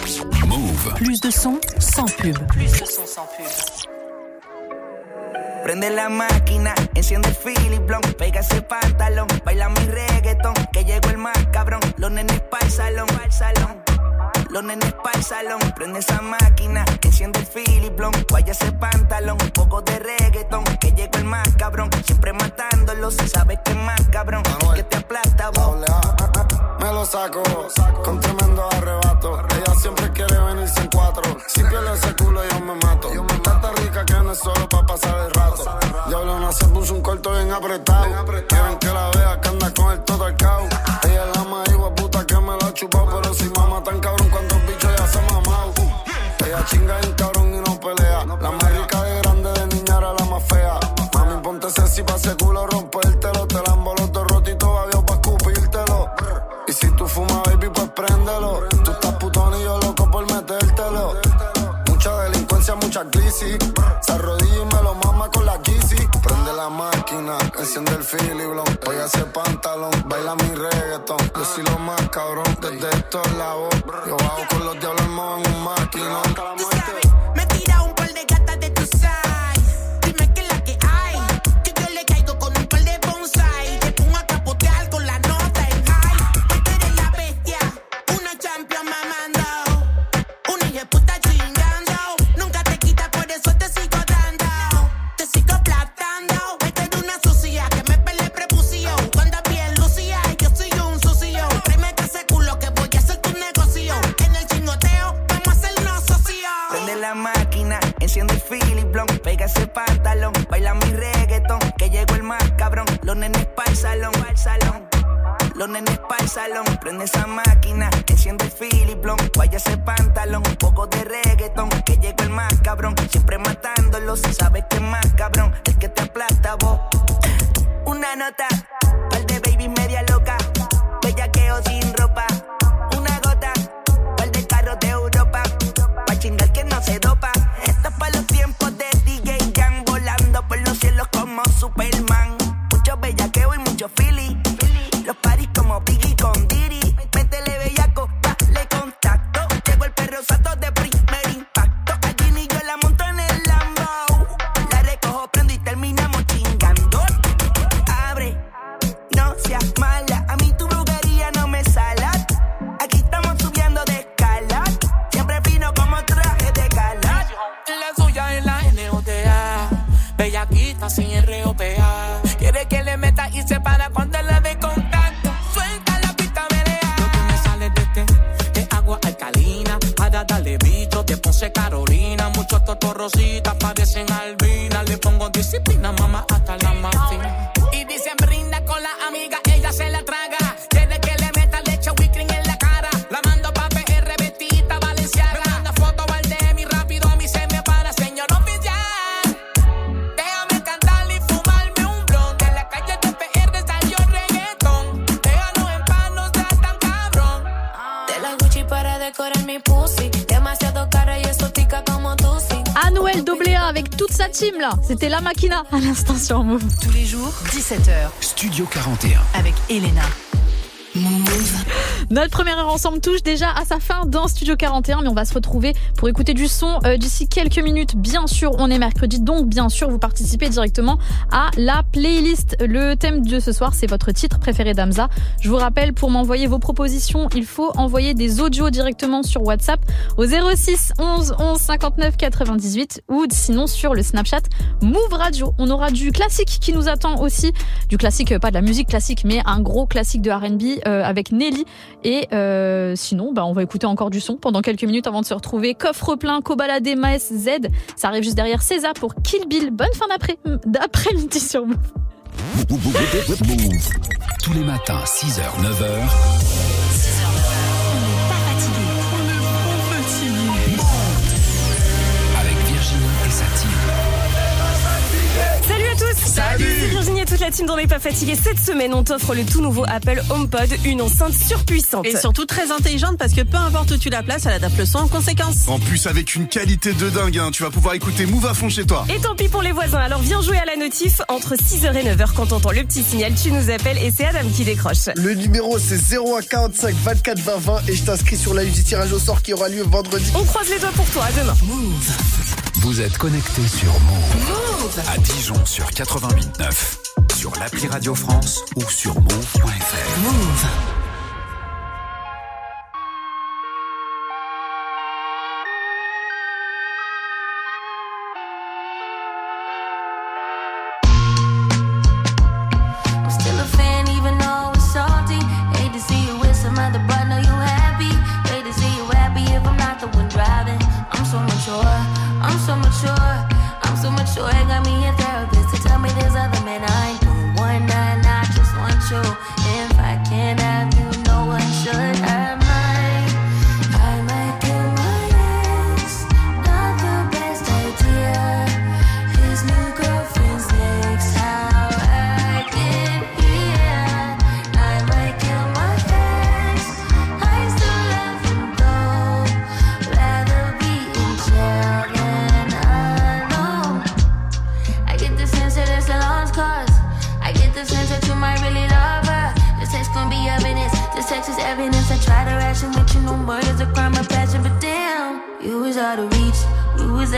[SPEAKER 6] Move.
[SPEAKER 12] Plus de son sans pub.
[SPEAKER 2] Plus de son sans pub. Prende la máquina, enciende el Philip Blanc, pega ese pantalón, baila mi reggaetón, que llegó el más cabrón, los nenes pa'l salón, pa'l salón. Los nenes pa'l salón, prende esa máquina, enciende el Philip Blanc, vaya ese pantalón, un poco de reggaetón, que llegó el más cabrón, siempre matándolo, si sabes que es más cabrón, que te aplasta vos.
[SPEAKER 24] Me lo saco con tremendo arrebato. Ella siempre quiere venirse en cuatro. Si pierde ese culo, yo me mato. Tanta rica que no es solo pa' pasar el rato. Diablo se puso un corto bien apretado. Quieren que la vea que anda con el todo al. Ella es la más puta que me la chupó. Pero si mama tan cabrón, Ella chinga en cabrón y no pelea. La más rica de grande de niña era la más fea. Mami, ponte sexy pa' ese culo rompértelo. Te la los dos rotitos, adiós pa' escupírtelo. Y si tú fumas, baby, pues préndelo. Tú estás putón y yo loco por metértelo. Mucha delincuencia, mucha
[SPEAKER 2] crisis. Se arrodilla y me lo mama con la kissy. Prende la máquina, enciende el Philly Blond. Voy a hacer pantalón, baila mi reggaeton. Yo soy lo más cabrón, desde estos lados.
[SPEAKER 17] Carolina. Muchos totorrositas parecen albinas.
[SPEAKER 1] Team là. C'était la Makina à l'instant sur Move.
[SPEAKER 25] Tous les jours, 17h.
[SPEAKER 6] Studio 41.
[SPEAKER 25] Avec Elena.
[SPEAKER 1] Notre première heure ensemble touche déjà à sa fin dans Studio 41, mais on va se retrouver pour écouter du son euh, d'ici quelques minutes. Bien sûr, on est mercredi, donc bien sûr, vous participez directement à la playlist. Le thème de ce soir, c'est votre titre préféré d'Amza. Je vous rappelle, pour m'envoyer vos propositions, il faut envoyer des audios directement sur WhatsApp au 06 11 11 59 98 ou sinon sur le Snapchat Move Radio. On aura du classique qui nous attend aussi, du classique, euh, pas de la musique classique, mais un gros classique de R&B euh, avec Nelly. Et euh, sinon, bah, on va écouter encore du son pendant quelques minutes avant de se retrouver. Coffre plein, Kobalade, Maes, Z. Ça arrive juste derrière César pour Kill Bill. Bonne fin d'après- d'après-midi sur. Move.
[SPEAKER 6] Tous les matins, 6h, 9h.
[SPEAKER 26] Toute la team dans Les Pas Fatigués. Cette semaine, on t'offre le tout nouveau Apple HomePod, une enceinte surpuissante.
[SPEAKER 27] Et surtout très intelligente parce que peu importe où tu la places, elle adapte le son en conséquence.
[SPEAKER 28] En plus, avec une qualité de dingue, hein, tu vas pouvoir écouter Move à fond chez toi.
[SPEAKER 26] Et tant pis pour les voisins, alors viens jouer à la notif. Entre 6h et 9h, quand t'entends le petit signal, tu nous appelles et c'est Adam qui décroche.
[SPEAKER 29] Le numéro c'est 0145 24 20 20 et je t'inscris sur la liste du tirage au sort qui aura lieu vendredi.
[SPEAKER 26] On croise les doigts pour toi, à demain.
[SPEAKER 6] Vous êtes connectés sur Move. À Dijon sur 88.9. Sur l'appli Radio France ou sur move.fr.
[SPEAKER 25] Move.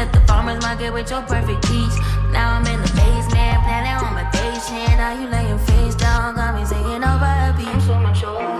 [SPEAKER 25] At the farmer's market with your perfect peach. Now I'm in the basement, planning on my patient. Now you laying face down, got me singing over a beat. I'm so mature,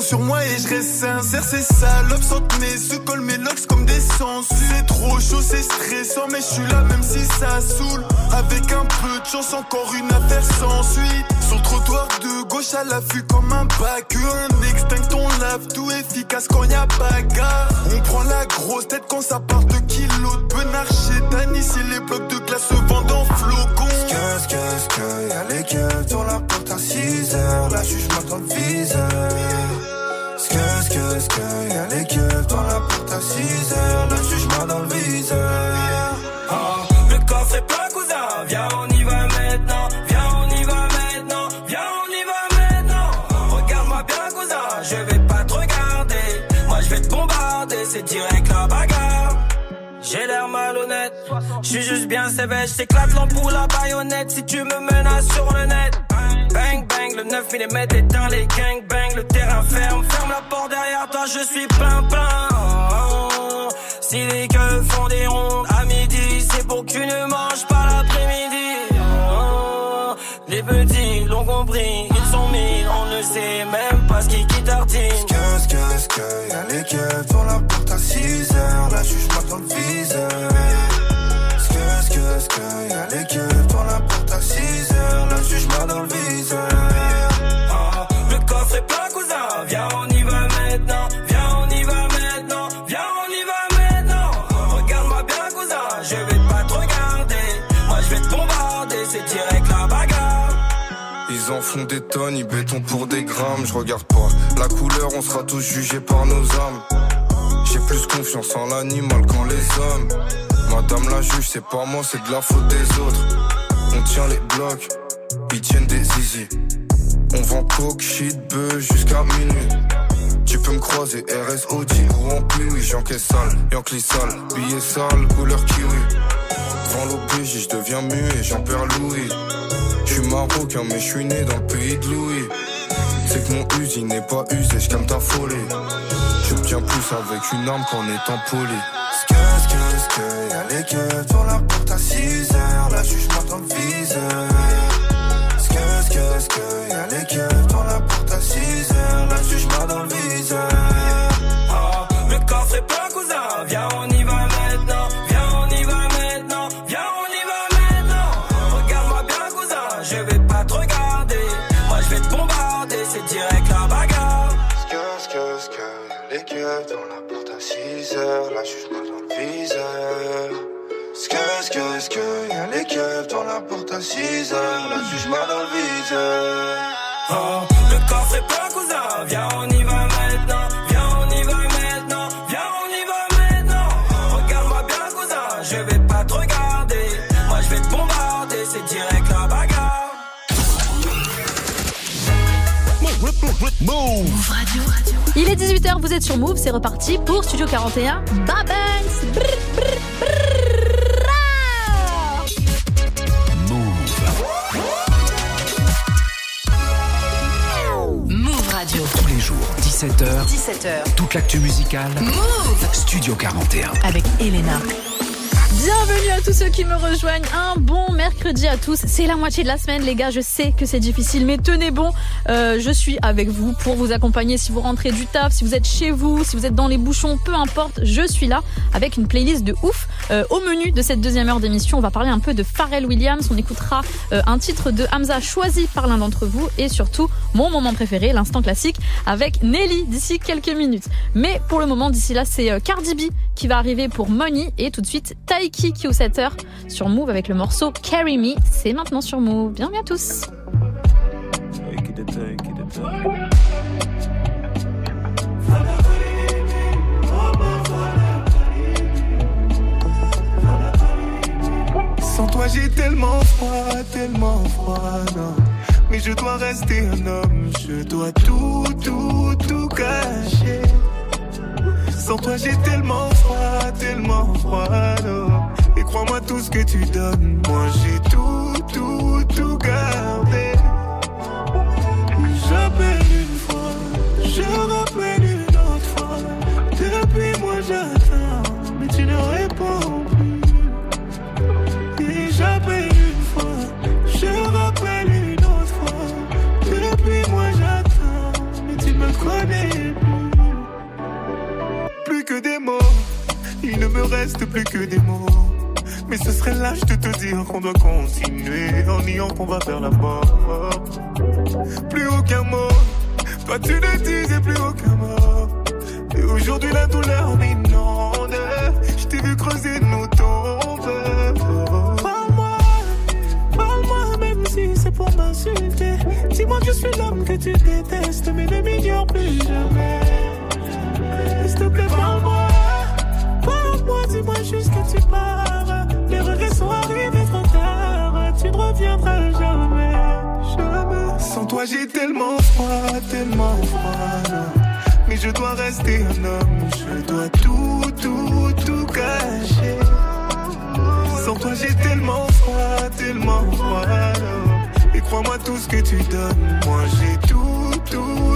[SPEAKER 30] Sur moi et je reste sincère. Ces salopes centenaires se collent mes locks comme des sangsues. C'est trop chaud, c'est stressant, mais je suis là même si ça saoule. Avec un peu de chance, encore une affaire sans suite. Sur le trottoir de gauche à l'affût comme un bac. Un extinct, on lave tout efficace quand y a bagarre. On prend la grosse tête quand ça part de kilos de Dan. Ici les blocs de glace se vendent en flocons.
[SPEAKER 24] Qu'est-ce que, que, y'a les dans la porte à 6 heures, la juge dans le viseur. Qu'est-ce que, que, y'a les keufs dans la porte à 6 heures, la juge dans le viseur.
[SPEAKER 11] Ah, le coffre est plein, cousin. Viens, on y va maintenant. Viens, on y va maintenant. Viens, on y va maintenant. Regarde-moi bien, cousin. Je vais pas te regarder. Moi, je vais te bombarder. C'est direct la bagarre. J'ai l'air malhonnête. Je suis juste bien sévère. J'éclate l'ampoule à baïonnette si tu me menaces sur le net. Bang bang, le 9 mm éteint les gang bang. Le terrain ferme, ferme la porte derrière toi. Je suis plein plein. Si les queues font des rondes à midi, c'est pour que tu ne manges pas l'après-midi. Les petits l'ont compris, ils sont mis, on ne sait même pas ce qui tartine.
[SPEAKER 24] Qu'est-ce que, que, y'a les keufs dans la porte à 6 heures, la juge dans le viseur. Qu'est-ce que, que, y'a les keufs dans la porte à 6 heures, dans le viseur.
[SPEAKER 11] Ah, coffre est plein, cousin. Viens, on y va maintenant. Viens, on y va maintenant. Viens, on y va maintenant. Regarde-moi bien, cousin. Je vais pas te regarder. Moi, je vais te bombarder. C'est direct la bagarre.
[SPEAKER 24] Ils en font des tonnes, ils béton pour des grammes. Je regarde pas la couleur, on sera tous jugés par nos âmes. J'ai plus confiance en l'animal qu'en les hommes. Madame la juge, c'est pas moi, c'est de la faute des autres. On tient les blocs, ils tiennent des zizi. On vend coke, shit, bœuf jusqu'à minuit. Tu peux me croiser RS Audi ou en pluie, j'encaisse sale, Yankee sale, billet sale, couleur kiwi. Devant l'OPJ, je deviens muet, j'en perds Louis. Je suis marocain, mais je suis né dans le pays de Louis. C'est que mon usine n'est pas usé, je ta folie. J'obtiens plus avec une arme qu'en étant poli. Qu'est-ce que, que, y'a les keufs dans la porte à 6 heures, la juge dans le viseur. Que, que, y'a les keufs Qu'est-ce que, que, y'a les keufs dans la porte à 6 heures, la juge dans le viseur.
[SPEAKER 11] Ah, le coffre est plein, cousin. Viens, on y va maintenant. Viens, on y va maintenant. Viens, on y va maintenant. Regarde-moi bien, cousin. Je vais pas te regarder. Moi, je vais te bombarder. C'est direct la bagarre.
[SPEAKER 1] Move Radio. Il est 18h, vous êtes sur Move, c'est reparti pour Studio 41. Bye bye
[SPEAKER 6] 17h.
[SPEAKER 12] 17h.
[SPEAKER 6] Toute l'actu musicale.
[SPEAKER 12] Move
[SPEAKER 6] Studio 41.
[SPEAKER 12] avec Elena.
[SPEAKER 1] Bienvenue à tous ceux qui me rejoignent. Un bon mercredi à tous. C'est la moitié de la semaine, les gars. Je sais que c'est difficile, mais tenez bon. Euh, je suis avec vous pour vous accompagner si vous rentrez du taf, si vous êtes chez vous, si vous êtes dans les bouchons, peu importe. Je suis là avec une playlist de ouf. Euh, au menu de cette deuxième heure d'émission, on va parler un peu de Pharrell Williams. On écoutera euh, un titre de Hamza choisi par l'un d'entre vous et surtout mon moment préféré, l'instant classique avec Nelly d'ici quelques minutes. Mais pour le moment, d'ici là, c'est Cardi B qui va arriver pour Money et tout de suite Taiki Q7 sur Move avec le morceau Carry Me. C'est maintenant sur Move. Bienvenue à tous.
[SPEAKER 30] Sans toi j'ai tellement froid, tellement froid, non. Mais je dois rester un homme, je dois tout, tout, tout cacher. Sans toi j'ai tellement froid, tellement froid, non. Et crois-moi tout ce que tu donnes, moi j'ai tout, tout, tout gardé. J'appelle une fois, je rappelle reste plus que des mots. Mais ce serait lâche de te dire qu'on doit continuer en niant qu'on va faire la mort. Plus aucun mot, toi tu ne disais plus aucun mot. Et aujourd'hui la douleur m'inonde. Je t'ai vu creuser nos tombes. Parle-moi, parle-moi même si c'est pour m'insulter. Dis-moi que je suis l'homme que tu détestes, mais ne m'ignore plus jamais. S'il te plaît, parle-moi, tu pars. Les regrets sont arrivés trop tard, tu ne reviendras jamais, jamais. Sans toi j'ai tellement froid, tellement froid. Mais je dois rester un homme, je dois tout, tout, tout cacher. Sans toi j'ai tellement froid, tellement froid. Et crois-moi tout ce que tu donnes, moi j'ai tout, tout,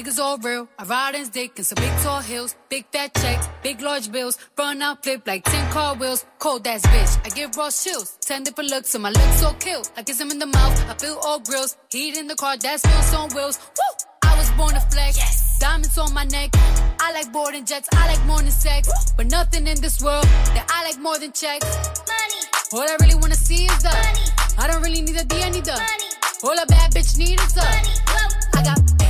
[SPEAKER 31] niggas all real. I ride in dick in some big tall hills, big fat checks, big large bills. Run out, flip like 10 car wheels. Cold ass bitch, I give raw chills. 10 different looks, and my lips so kill. I kiss him in the mouth, I feel all grills. Heat in the car, that's wheels on wheels. Woo! I was born to flex. Diamonds on my neck. I like boarding jets, I like than sex. But nothing in this world that I like more than checks. Money. All I really wanna see is the money. I don't really need a D, I need the money. All a bad bitch need is the money. I got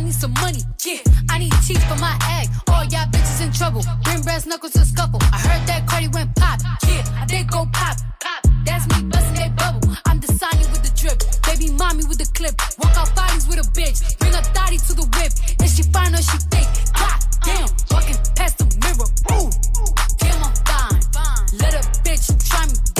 [SPEAKER 31] I need some money, yeah. I need teeth for my egg. All y'all bitches in trouble. Bring brass knuckles to scuffle. I heard that Cardi went pop, yeah. Did go pop, pop. That's me bustin' that bubble. I'm Sonny with the drip, baby mommy with the clip. Walk out bodies with a bitch, bring a thotty to the whip. Is she fine or she thick? God damn, walking past the mirror, ooh. Damn, I'm fine. Let a bitch try me,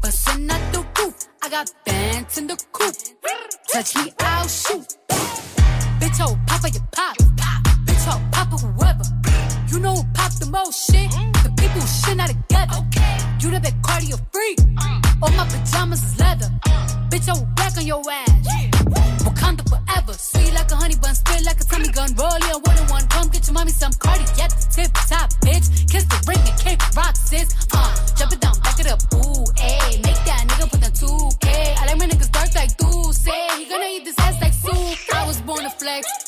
[SPEAKER 31] Bustin' out the roof. I got bands in the coop. Touch me, I'll shoot. Bitch, oh, papa, you pop. Bitch, oh, papa, whoever. You know who pop the most shit? People shit not together. You the big cardio freak. All my pajamas is leather. Bitch, I will back on your ass. Wakanda forever. Sweet like a honey bun, spit like a tummy gun. Roll ya one on one. Come get your mommy some cardiac. Tip top, bitch. Kiss the ring and kick rock, sis. Uh, jump it down, back it up. Ooh, ayy. Make that nigga put the 2K. I like my niggas dark like say. He gonna eat this ass like soup. I was born to flex.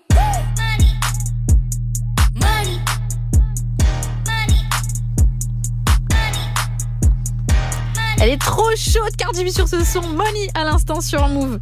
[SPEAKER 1] Elle est trop chaude, Cardi B sur ce son. Money à l'instant sur Move.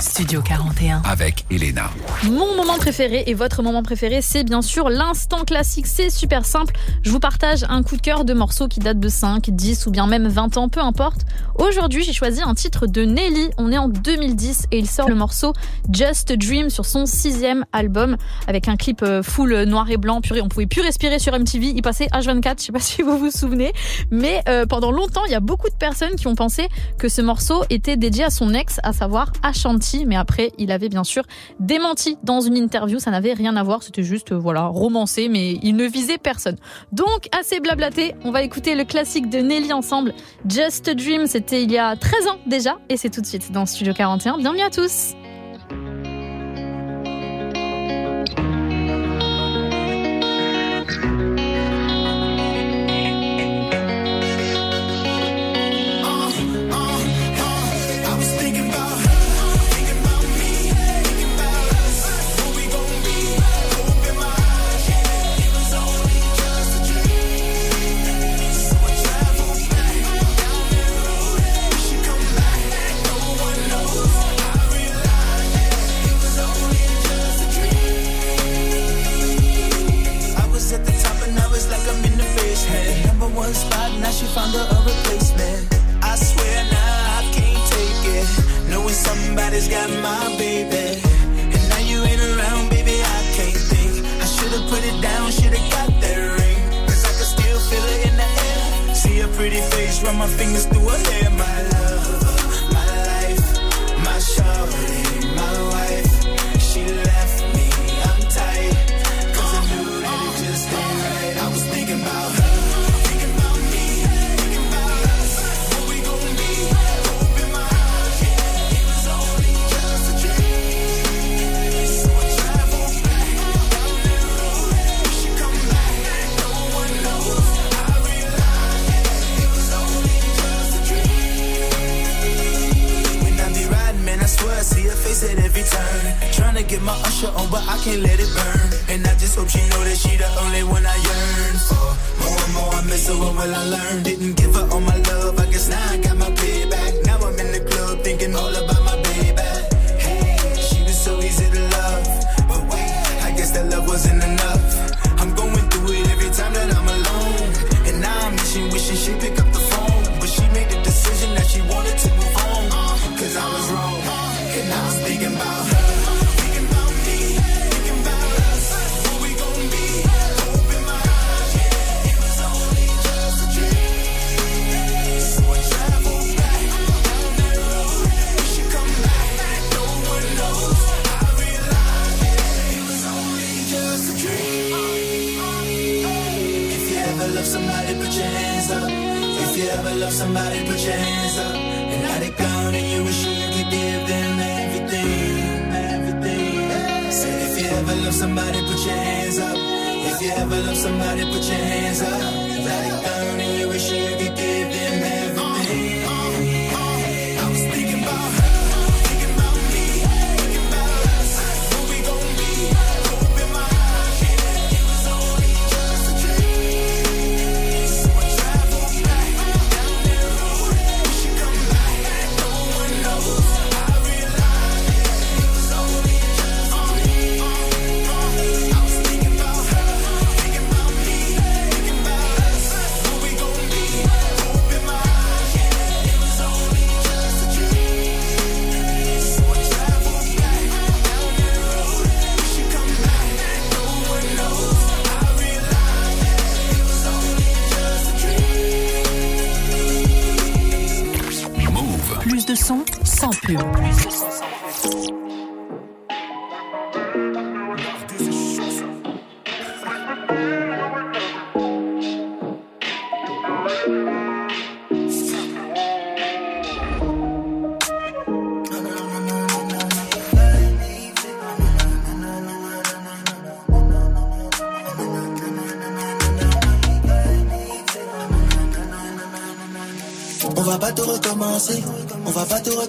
[SPEAKER 12] Studio 41.
[SPEAKER 6] Avec Elena.
[SPEAKER 1] Mon moment préféré et votre moment préféré, c'est bien sûr l'instant classique. C'est super simple. Je vous partage un coup de cœur de morceaux qui datent de 5, 10 ou bien même 20 ans, peu importe. Aujourd'hui, j'ai choisi un titre de Nelly. On est en 2010 et il sort le morceau Just a Dream sur son sixième album avec un clip euh, full noir et blanc. Purée, on pouvait plus respirer sur MTV. Il passait H24, je sais pas si vous vous souvenez. Mais euh, pendant longtemps, il y a beaucoup de personnes qui ont pensé que ce morceau était dédié à son ex, à savoir Ashanti mais après, il avait bien sûr démenti dans une interview. Ça n'avait rien à voir. C'était juste, euh, voilà, romancé, mais il ne visait personne. Donc, assez blablaté. On va écouter le classique de Nelly ensemble. Just a Dream. C'était il y a 13 ans déjà. Et c'est tout de suite dans Studio 41. Bienvenue à tous.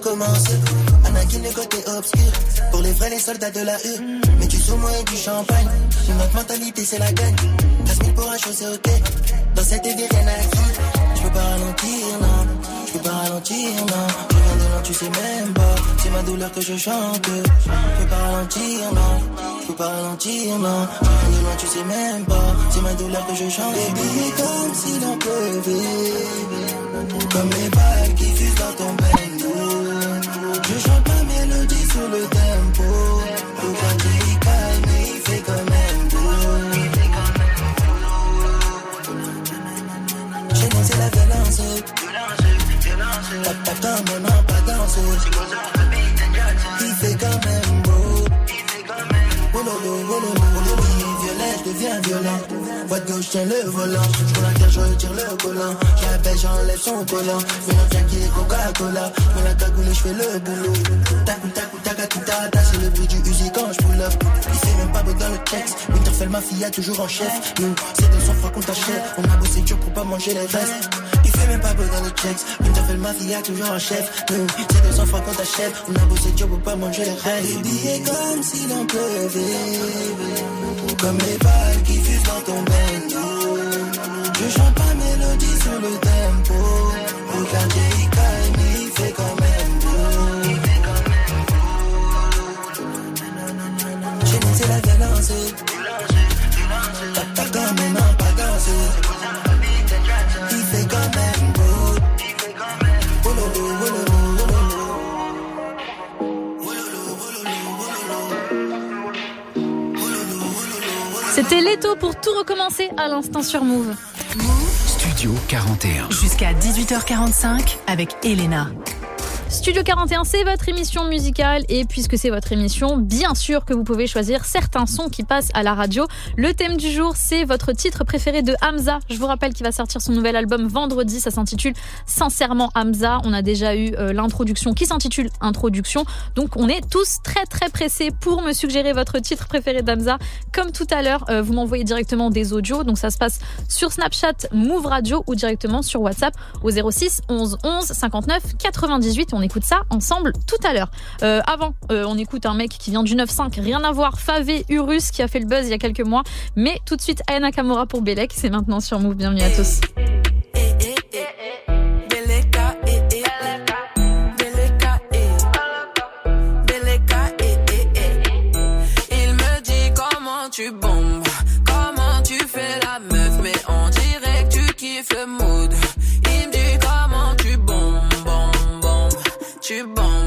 [SPEAKER 14] Recommencer. Anakin le côté obscur, pour les vrais les soldats de la U. Mais du saumon et du champagne, notre mentalité c'est la gagne. Casse pour un chose au thé, dans cette vie rien à. Je peux pas ralentir, non, je peux pas ralentir, non. Je viens de loin, tu sais même pas, c'est ma douleur que je chante. Je peux pas ralentir, non, je peux pas ralentir, non. Je viens de loin, tu sais même pas, c'est ma douleur que je chante. Baby, comme si l'on pleuvait. Comme les tiens le volant. Je la cage, je retire le collant. J'appelle, j'enlève son collant. Mets bien qui est Coca-Cola. Mets la cagoule je fais le boulot. Tacou, tacou, tacatouta C'est le bruit du Uzi quand je pull up. Il fait même pas beau dans le texte Winterfell, ma fille, a toujours en chef. Nous, c'est 200 fois qu'on t'achète. On a bossé dur pour pas manger les restes. Il fait même pas beau dans le checks Winterfell, ma fille, a toujours en chef. C'est 200 fois qu'on t'achète. On a bossé dur pour pas manger les restes. Billets comme si l'on pleuvait. Comme les balles qui fusent dans ton bendo Je chante pas mélodie sur le tempo. Aucun il calme, il fait quand même beau nous c'est la violence. Pas même un pas dansé Il fait quand même beau.
[SPEAKER 1] C'était Leto pour tout recommencer à l'instant sur Move.
[SPEAKER 6] Studio 41.
[SPEAKER 12] Jusqu'à 18h45 avec Elena.
[SPEAKER 1] Studio 41, c'est votre émission musicale et puisque c'est votre émission, bien sûr que vous pouvez choisir certains sons qui passent à la radio. Le thème du jour, c'est votre titre préféré de Hamza. Je vous rappelle qu'il va sortir son nouvel album vendredi, ça s'intitule Sincèrement Hamza. On a déjà eu euh, l'introduction qui s'intitule Introduction. Donc on est tous très très pressés pour me suggérer votre titre préféré d'Hamza. Comme tout à l'heure, euh, vous m'envoyez directement des audios. Donc ça se passe sur Snapchat Move Radio ou directement sur WhatsApp au 06 11 11 59 98. On écoute ça ensemble tout à l'heure. Euh, avant, euh, on écoute un mec qui vient du 9-5, rien à voir, Favé Urus, qui a fait le buzz il y a quelques mois. Mais tout de suite, Ayana Kamura pour Belek, c'est maintenant sur Move. Bienvenue à tous.
[SPEAKER 4] Tu bombes, comment tu fais la meuf, mais on dirait que tu kiffes le mood. Tu bombes,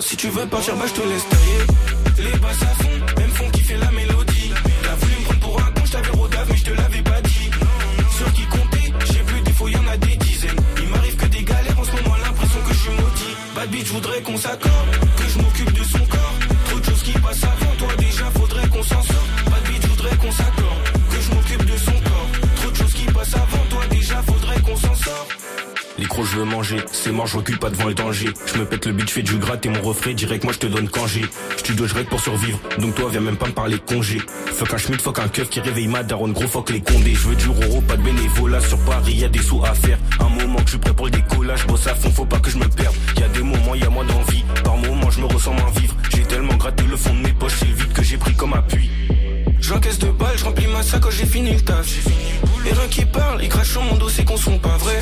[SPEAKER 11] si tu veux partir, bah je te laisse mort, je recule pas devant le danger. Je me pète le je fais du gratte et mon refrain direct, moi je te donne congé. Studio, je règle pour survivre, donc toi viens même pas me parler congé. Fuck un schmidt, fuck un keuf qui réveille ma daronne, gros fuck les condés. Je veux du roro, pas de bénévolat sur Paris, y a des sous à faire. Un moment que je suis prêt pour le décollage, bosse à fond, faut pas que je me perde. Y a des moments, y a moins d'envie, par moments je me ressens moins vivre. J'ai tellement gratté le fond de mes poches, c'est le vide que j'ai pris comme appui. J'encaisse de balles, je remplis ma sac quand j'ai fini le taf. Et rien qui parle, il crache sur mon dos, c'est qu'on sont pas vrais.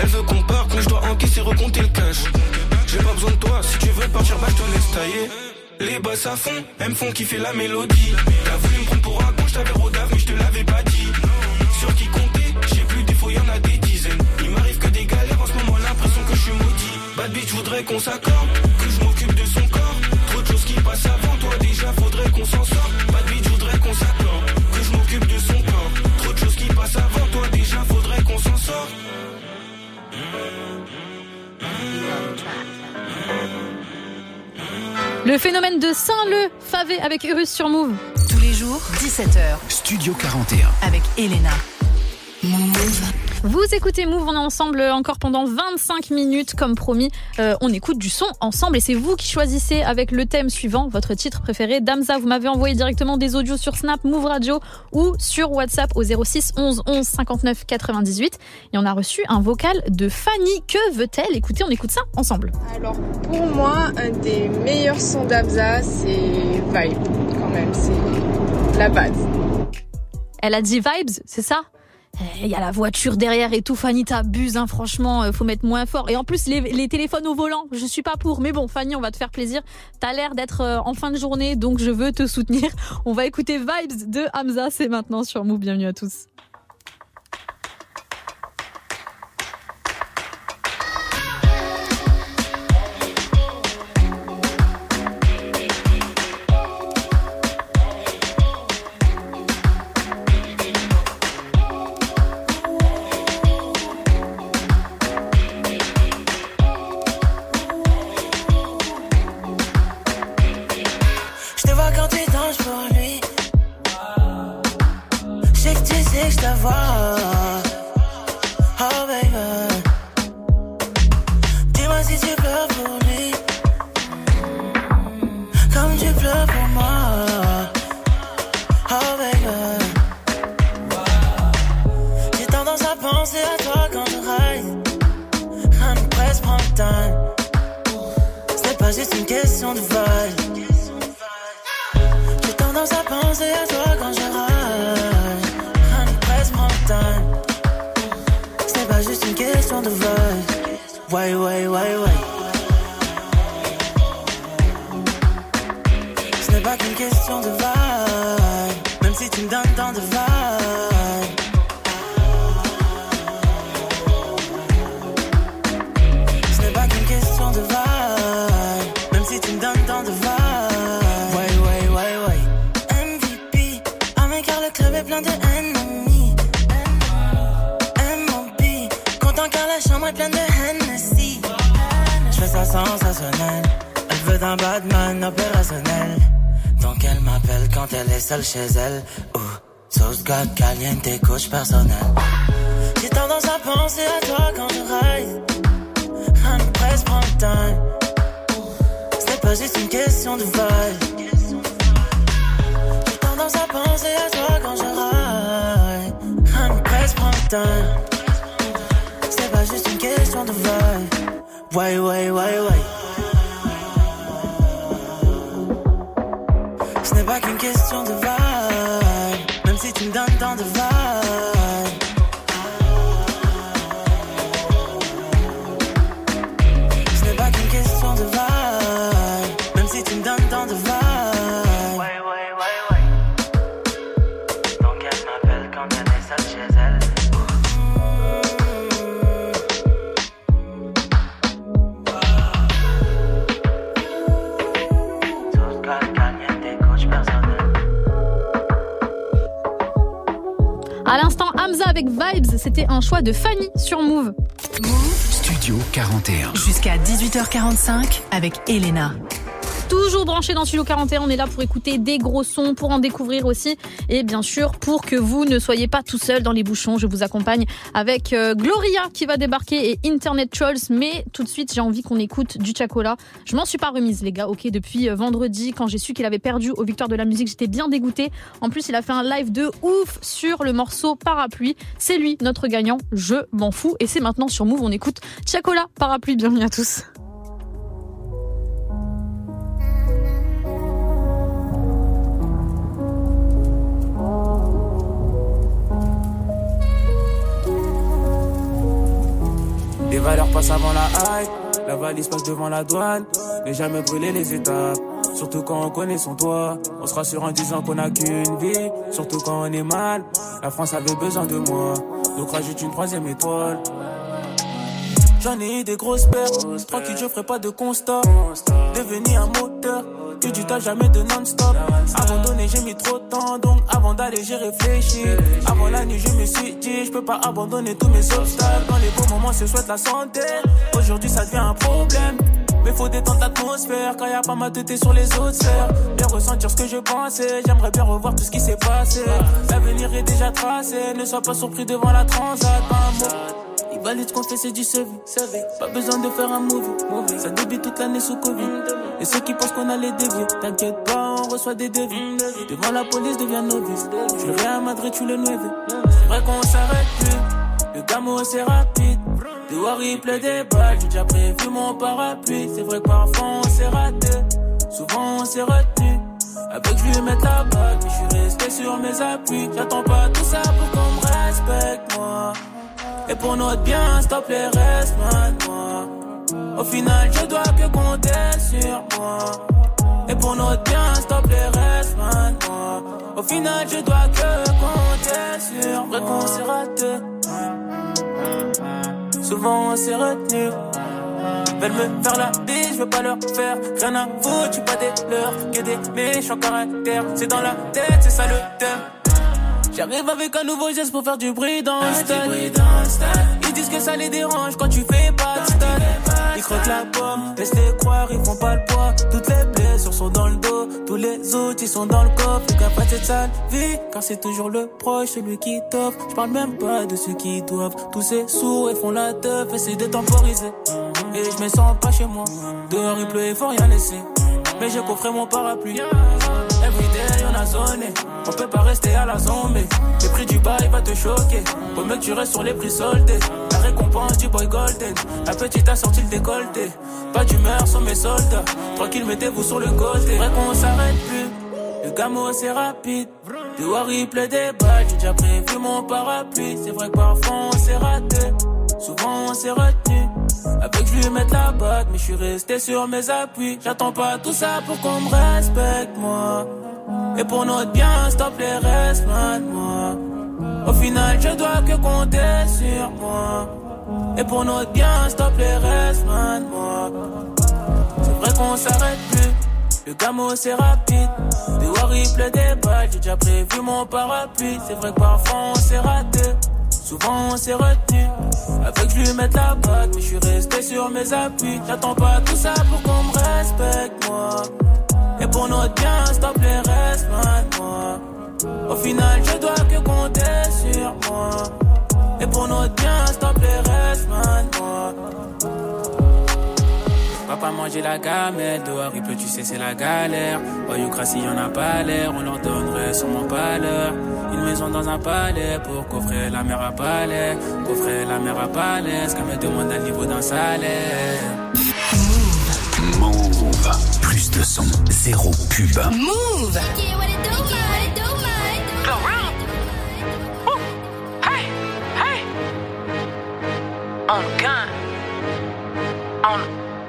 [SPEAKER 11] Elle veut qu'on parte, mais je dois encaisser, recompter le cash. J'ai pas besoin de toi, si tu veux partir, bah je te laisse tailler. Les basses à fond, elles me font kiffer la mélodie. T'as voulu me prendre pour un con, je t'avais rodave, mais je te l'avais pas dit. Sur qui compter, j'ai plus des fois, y en a des dizaines. Il m'arrive que des galères en ce moment, l'impression que je suis maudit. Bad bitch, voudrais qu'on s'accorde,
[SPEAKER 1] Le phénomène de Saint-Leu, Favé avec Urus sur Move.
[SPEAKER 12] Tous les jours, 17h.
[SPEAKER 6] Studio 41.
[SPEAKER 12] Avec Elena.
[SPEAKER 1] Vous écoutez Move, on est ensemble encore pendant 25 minutes comme promis. Euh, on écoute du son ensemble et c'est vous qui choisissez avec le thème suivant votre titre préféré. Damza, vous m'avez envoyé directement des audios sur Snap, Move Radio ou sur WhatsApp au 06 11 11 59 98 et on a reçu un vocal de Fanny. Que veut-elle? Écoutez, on écoute ça ensemble.
[SPEAKER 32] Alors pour moi, un des meilleurs sons d'Abza, c'est Vibe quand même, c'est la base.
[SPEAKER 1] Elle a dit vibes, c'est ça? Il y a la voiture derrière et tout. Fanny, t'abuses, hein, franchement, euh, faut mettre moins fort. Et en plus, les, les, téléphones au volant, je suis pas pour. Mais bon, Fanny, on va te faire plaisir. T'as l'air d'être euh, en fin de journée, donc je veux te soutenir. On va écouter Vibes de Hamza. C'est maintenant sur Move. Bienvenue à tous.
[SPEAKER 14] Vibe. Ouais, ouais, ouais, D'un Batman opérationnel. Donc elle m'appelle quand elle est seule chez elle. Ouh, sauce God caliente, coach personnel. J'ai tendance à penser à toi quand je ride. Un presse prend le pas juste une question de vibe. J'ai tendance à penser à toi quand je ride. Un presse prend le pas juste une question de vibe. Ouais, ouais, ouais, ouais. Pas qu'une question de vibe. Même si tu me donnes tant de vibe.
[SPEAKER 1] Avec Vibes, c'était un choix de Fanny sur Move.
[SPEAKER 6] Studio 41.
[SPEAKER 12] Jusqu'à 18h45 avec Elena.
[SPEAKER 1] Toujours branché dans Studio 41, on est là pour écouter des gros sons, pour en découvrir aussi. Et bien sûr, pour que vous ne soyez pas tout seul dans les bouchons, je vous accompagne avec euh, Gloria qui va débarquer et Internet Trolls. Mais tout de suite, j'ai envie qu'on écoute du Chacola. Je m'en suis pas remise, les gars. Ok, depuis euh, vendredi, quand j'ai su qu'il avait perdu aux Victoires de la musique, j'étais bien dégoûtée. En plus, il a fait un live de ouf sur le morceau Parapluie. C'est lui, notre gagnant. Je m'en fous. Et c'est maintenant sur Move, on écoute Chacola Parapluie. Bienvenue à tous.
[SPEAKER 8] Les valeurs passent avant la hype, la valise passe devant la douane. Ne jamais brûler les étapes, surtout quand on connaît son toit. On se rassure en disant qu'on a qu'une vie, surtout quand on est mal. La France avait besoin de moi, donc rajoute une troisième étoile. J'en ai eu des grosses pertes, tranquille je ferai pas de constat. Devenu un moteur, que du tas jamais de non-stop. Abandonner j'ai mis trop de temps, donc avant d'aller j'ai réfléchi. Avant la nuit je me suis dit, je peux pas abandonner tous mes obstacles. Dans les beaux moments se souhaite la santé, aujourd'hui ça devient un problème. Mais faut détendre l'atmosphère quand y a pas ma tête sur les autres sphères. Bien ressentir ce que je pensais, j'aimerais bien revoir tout ce qui s'est passé. L'avenir est déjà tracé, ne sois pas surpris devant la transat. Pas un mot. Valide qu'on fait c'est du CV. Pas besoin de faire un movie. Ça débute toute l'année sous Covid. Et ceux qui pensent qu'on a les dévier, t'inquiète pas, on reçoit des devis. Devant la police devient novice. Je viens à Madrid, tu le nueve. C'est vrai qu'on s'arrête plus. Le gamo c'est rapide. Dehors il pleut des balles, j'ai déjà prévu mon parapluie. C'est vrai que parfois on s'est raté. Souvent on s'est retenu. Avec je lui mettre la bague, mais je suis resté sur mes appuis. J'attends pas tout ça pour qu'on me respecte, moi. Et pour notre bien, stop les restes moi Au final, je dois que compter sur moi. Et pour notre bien, stop les restes moi Au final, je dois que compter sur Vrai qu'on s'est raté. Souvent, on s'est retenu. Veulent me faire la bise, je veux pas leur faire rien à foutre, tu pas des leurs, que des méchants caractères. C'est dans la tête, c'est ça le thème. J'arrive avec un nouveau geste pour faire du bruit dans le stade. Ils disent que ça les dérange quand tu fais pas de stade. Ils croquent la pomme, laisse-les croire, ils font pas le poids. Toutes les blessures sont dans le dos, tous les autres ils sont dans le coffre. Gars pas cette sale vie, car c'est toujours le proche, celui qui t'offre. Je parle même pas de ceux qui doivent. Tous ces sourds et font la teuf, essaient de temporiser. Et je me sens pas chez moi. Dehors il pleut et faut rien laisser. Mais j'ai coffré mon parapluie. On peut pas rester à la zombie. Le prix du bail va te choquer. Faut mieux tu restes sur les prix soldés. La récompense du boy golden. La petite a sorti le décolleté. Pas d'humeur sur mes soldats. Tranquille, mettez-vous sur le côté. Vrai qu'on s'arrête plus. Le gamo c'est rapide. Dehors il pleut des balles. J'ai déjà prévu mon parapluie. C'est vrai que parfois on s'est raté. Souvent on s'est retenu. Avec je lui mettre la bague, mais je suis resté sur mes appuis. J'attends pas tout ça pour qu'on me respecte, moi. Et pour notre bien, stop les restes, moi. Au final, je dois que compter sur moi. Et pour notre bien, stop les restes, moi. C'est vrai qu'on s'arrête plus. Le gamo c'est rapide. Pleut des balles, j'ai déjà prévu mon parapluie. C'est vrai que parfois on s'est raté. Souvent on s'est retenu. Avec je lui mettre la bague, mais je suis resté sur mes appuis. J'attends pas tout ça pour qu'on me respecte, moi. Et pour notre bien, stop les restes, moi. Au final, je dois que compter sur moi. Et pour notre bien, stop les restes, moi. Papa mangeait la gamelle, dehors il pleut, tu sais, c'est la galère. Voyoucratie, y'en a pas l'air, on leur donnerait sûrement pas l'heure. Une maison dans un palais pour coffrer la mer à palais. Coffrer la mer à palais, ce qu'elle me demande un niveau d'un salaire.
[SPEAKER 6] Move. Plus de son, zéro pub.
[SPEAKER 33] Move.
[SPEAKER 34] On gun. On,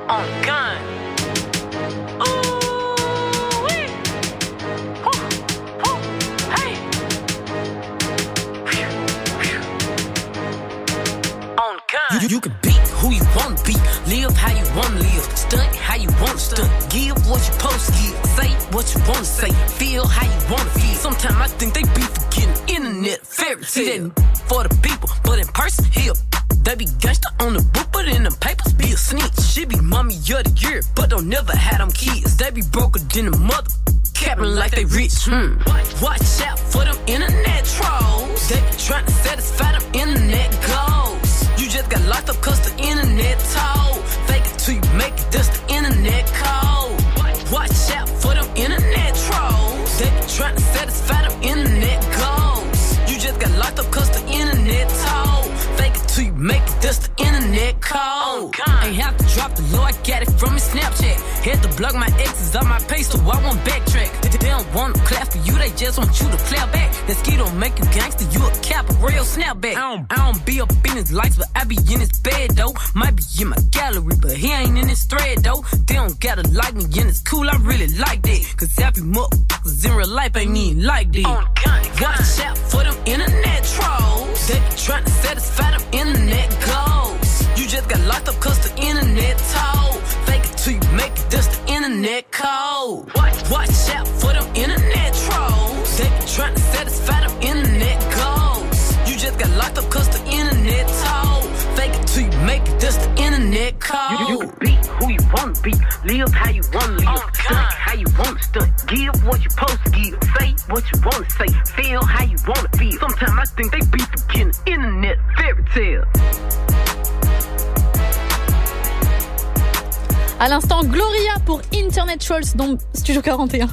[SPEAKER 34] on gun.
[SPEAKER 33] Wanna say, feel how you wanna feel. Sometimes I think they be forgetting internet fairy tale for the people, but in person here. They be gangsta on the book, but in the papers be a snitch. She be mommy of the year, but don't never have them kids. They be broker than a mother, capping like they rich. Hmm. Watch out block my exes on my page, so I won't backtrack. They don't want to clap for you, they just want you to clap back. That ski don't make you gangster, you a cap, a real snapback. I don't, I don't be up in his lights, but I be in his bed though. Might be in my gallery, but he ain't in his thread though. They don't gotta like me, and it's cool, I really like that. Cause happy motherfuckers in real life ain't even like that. Watch out You, you
[SPEAKER 34] can be who you wanna be, live how you wanna live, stunt how you wanna stunt, give what you supposed to give, say what you wanna say, feel how you wanna feel. Sometimes I think they be forgetting internet fairy tale.
[SPEAKER 1] À l'instant, Gloria pour Internet Trolls dans Studio 41.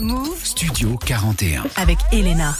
[SPEAKER 12] Move
[SPEAKER 6] Studio 41.
[SPEAKER 12] avec Elena.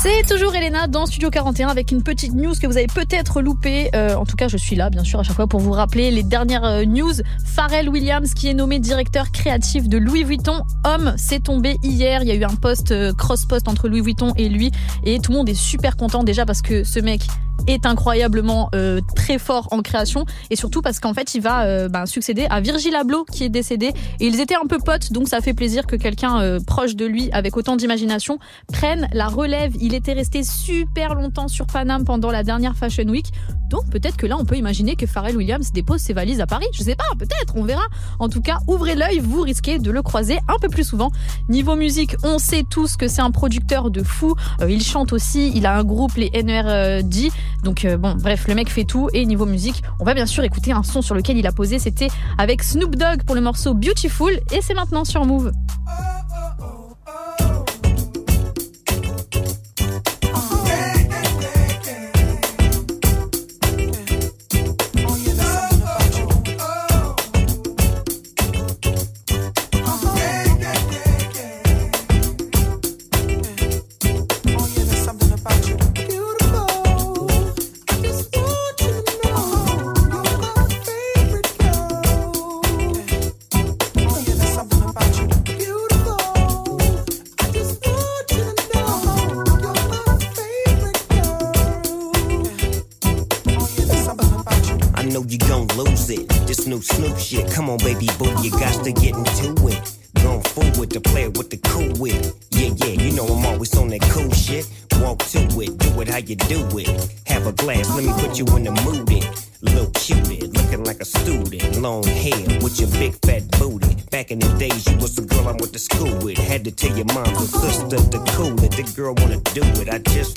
[SPEAKER 1] C'est toujours Elena dans Studio 41 avec une petite news que vous avez peut-être loupée. Euh, en tout cas, je suis là, bien sûr, à chaque fois pour vous rappeler les dernières euh, news. Pharrell Williams, qui est nommé directeur créatif de Louis Vuitton. Homme, c'est tombé hier. Il y a eu un post, euh, cross-post entre Louis Vuitton et lui. Et tout le monde est super content déjà parce que ce mec est incroyablement euh, très fort en création. Et surtout parce qu'en fait il va euh, bah, succéder à Virgil Abloh qui est décédé. Et ils étaient un peu potes donc ça fait plaisir que quelqu'un euh, proche de lui avec autant d'imagination prenne la relève. Il était resté super longtemps sur Paname pendant la dernière Fashion Week. Donc peut-être que là on peut imaginer que Pharrell Williams dépose ses valises à Paris. Je sais pas peut-être on verra. En tout cas ouvrez l'œil vous risquez de le croiser un peu plus souvent. Niveau musique on sait tous que c'est un producteur de fou. Euh, il chante aussi il a un groupe les NRD Donc euh, bon, bref, le mec fait tout. Et niveau musique, on va bien sûr écouter un son sur lequel il a posé. C'était avec Snoop Dogg pour le morceau Beautiful. Et c'est maintenant sur Move.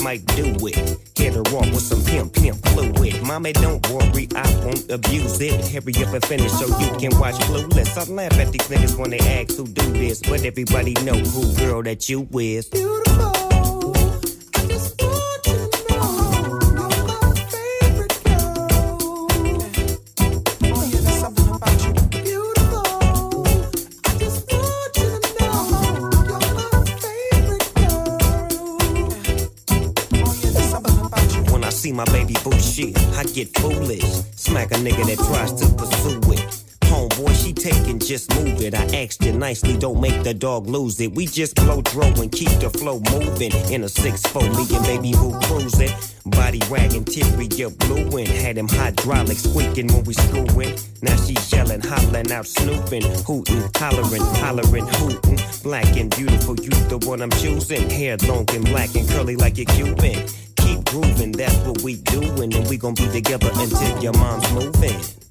[SPEAKER 35] Might do it. Hit her off with some pimp, pimp fluid. Mommy, don't worry, I won't abuse it. Hurry up and finish so you can watch Clueless. I laugh at these niggas when they ask who do this, but everybody know who girl that you is. I get foolish. Smack a nigga that tries to pursue it. Homeboy, she taking, just move it. I asked you nicely, don't make the dog lose it. We just blow dro and keep the flow moving. In a 6-4, me and baby boo cruising. Body wagging, teary, you blueing. Had him hydraulic squeaking when we screwing. Now she yelling, hollering out, snooping, hooting, hollering, hollering, hooting. Black and beautiful, you the one I'm choosing. Hair long and black and curly like a Cuban. Keep grooving, that's what we doing. And we gon' be together until your mom's moving.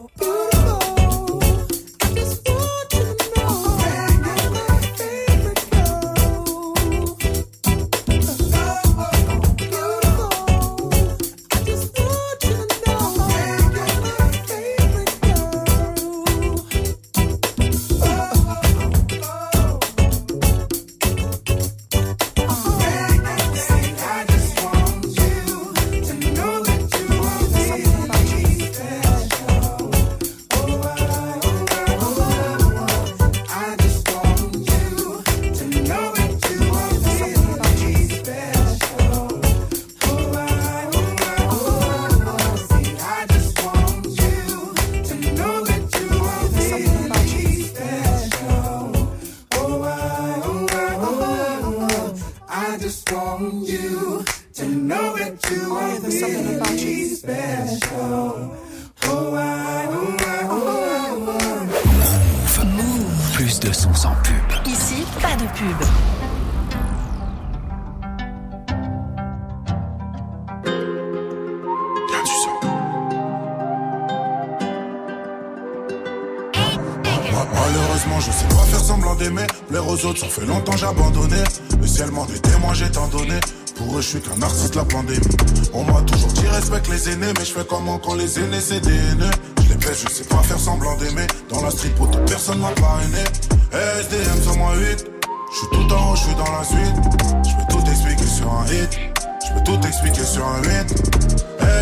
[SPEAKER 36] Mais je fais comment quand les aînés c'est des haineux. Je les baisse, je sais pas faire semblant d'aimer. Dans la street, toute personne m'a parrainé. SDM sur moi 8. Je suis tout en haut, je suis dans la suite. Je peux tout expliquer sur un hit. Je peux tout expliquer sur un 8.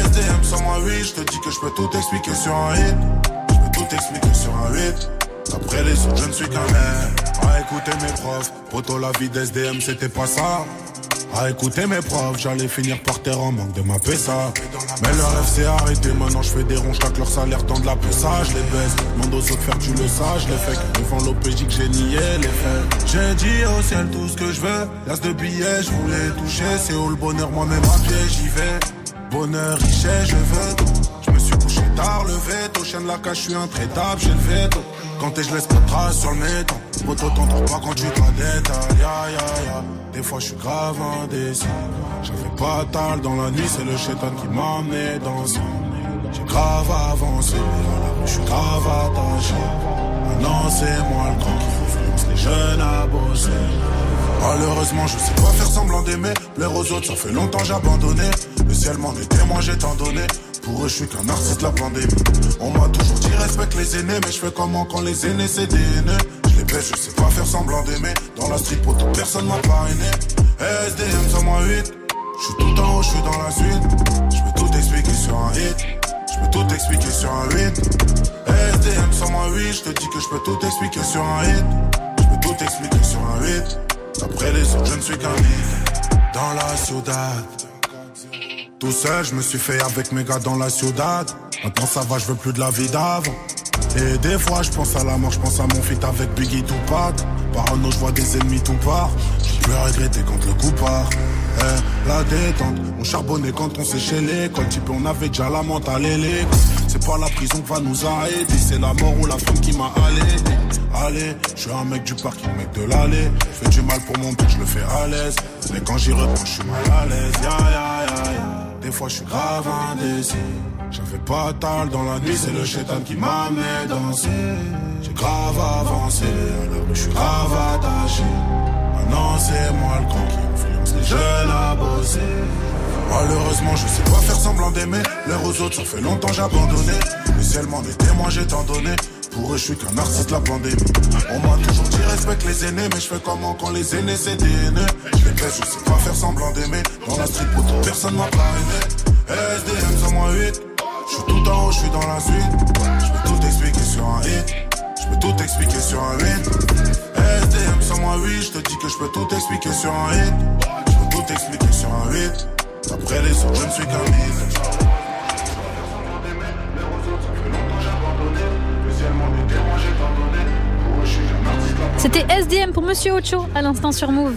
[SPEAKER 36] SDM sur moi 8. Je te dis que je peux tout expliquer sur un hit. Je peux tout expliquer sur un 8. Après les autres, je ne suis qu'un mec. À écouter mes profs. Poto, la vie d'SDM, c'était pas ça. À écouter mes profs, j'allais finir par terre en manque de ma PSA. Mais leur rêve s'est arrêté, maintenant je fais des ronds, chaque leur salaire tend de la ça, je les baisse. Demande aux autres faire tu le sage, les que devant l'OPJ que j'ai nié les faits. J'ai dit au ciel tout ce que je veux, l'as de billets, je voulais toucher, c'est où le bonheur, moi-même à pied, j'y vais. Bonheur, richesse, je veux Je me suis couché tard, le veto, chaîne la cache, je suis intraitable, j'ai le veto. Quand t'es, je laisse pas de traces sur le méton. Poto, t'en pas quand tu te ya, ya, ya. Des fois, je suis grave indécis. J'avais pas tal dans la nuit, c'est le chétan qui m'a amené dans ça. J'ai grave avancé, je suis grave attaché. Maintenant, c'est moi le grand qui influence les jeunes à bosser. Malheureusement, je sais pas faire semblant d'aimer. Plaire aux autres, ça fait longtemps j'ai abandonné. Le ciel m'en est témoin, j'ai tant donné. Pour eux, je suis qu'un artiste, la pandémie. On m'a toujours dit respecte les aînés, mais je fais comment quand les aînés c'est des haineux. Je sais pas faire semblant d'aimer. Dans la pour toute personne m'a parrainé. SDM sur moi 8. Je suis tout en haut, je suis dans la suite. Je peux tout expliquer sur un hit. Je peux tout expliquer sur un 8. SDM sur moi 8. Je te dis que je peux tout expliquer sur un hit. Je peux tout expliquer sur un 8. Après les autres, je ne suis qu'un mythe. Dans la ciudad. Tout seul, je me suis fait avec mes gars dans la ciudad. Maintenant ça va, je veux plus de la vie d'avant. Et des fois, je pense à la mort, je pense à mon feat avec Biggie Tupac. Parano, je vois des ennemis tout part. Je peux regretter quand le coup part. Eh, la détente, on charbonnait quand on séchait l'école. Type, on avait déjà la mentale C'est pas la prison qui va nous arrêter, c'est la mort ou la femme qui m'a allé. Allez, je suis un mec du parking, mec de l'allée. Fais du mal pour mon but, je le fais à l'aise. Mais quand j'y reprends, je suis mal à l'aise. Ya, ya, ya. Des fois, je suis grave indécis. J'avais pas tal dans la nuit, c'est le chétan qui m'a amené danser. J'ai grave avancé, alors je suis grave attaché. Maintenant, c'est moi le grand qui influence les jeunes à bosser. Malheureusement, je sais pas faire semblant d'aimer. L'air aux autres, ça fait longtemps j'ai abandonné. Le ciel m'en est témoin, j'ai tant donné. Pour eux, je suis qu'un artiste, la pandémie. On m'a toujours dit respecte les aînés, mais je fais comment quand les aînés c'est des haineux. Je je sais pas faire semblant d'aimer. Dans la street, pour personne m'a parrainé. SDM sur moi 8. Je suis tout en haut, je suis dans la suite. Je peux tout expliquer sur un hit. Je peux tout expliquer sur un 8. SDM sur moi 8. Je te dis que je peux tout expliquer sur un hit. Je peux tout expliquer sur un 8. Après les autres, je ne suis qu'un mythe.
[SPEAKER 1] C'était SDM pour Monsieur Ocho à l'instant sur Move.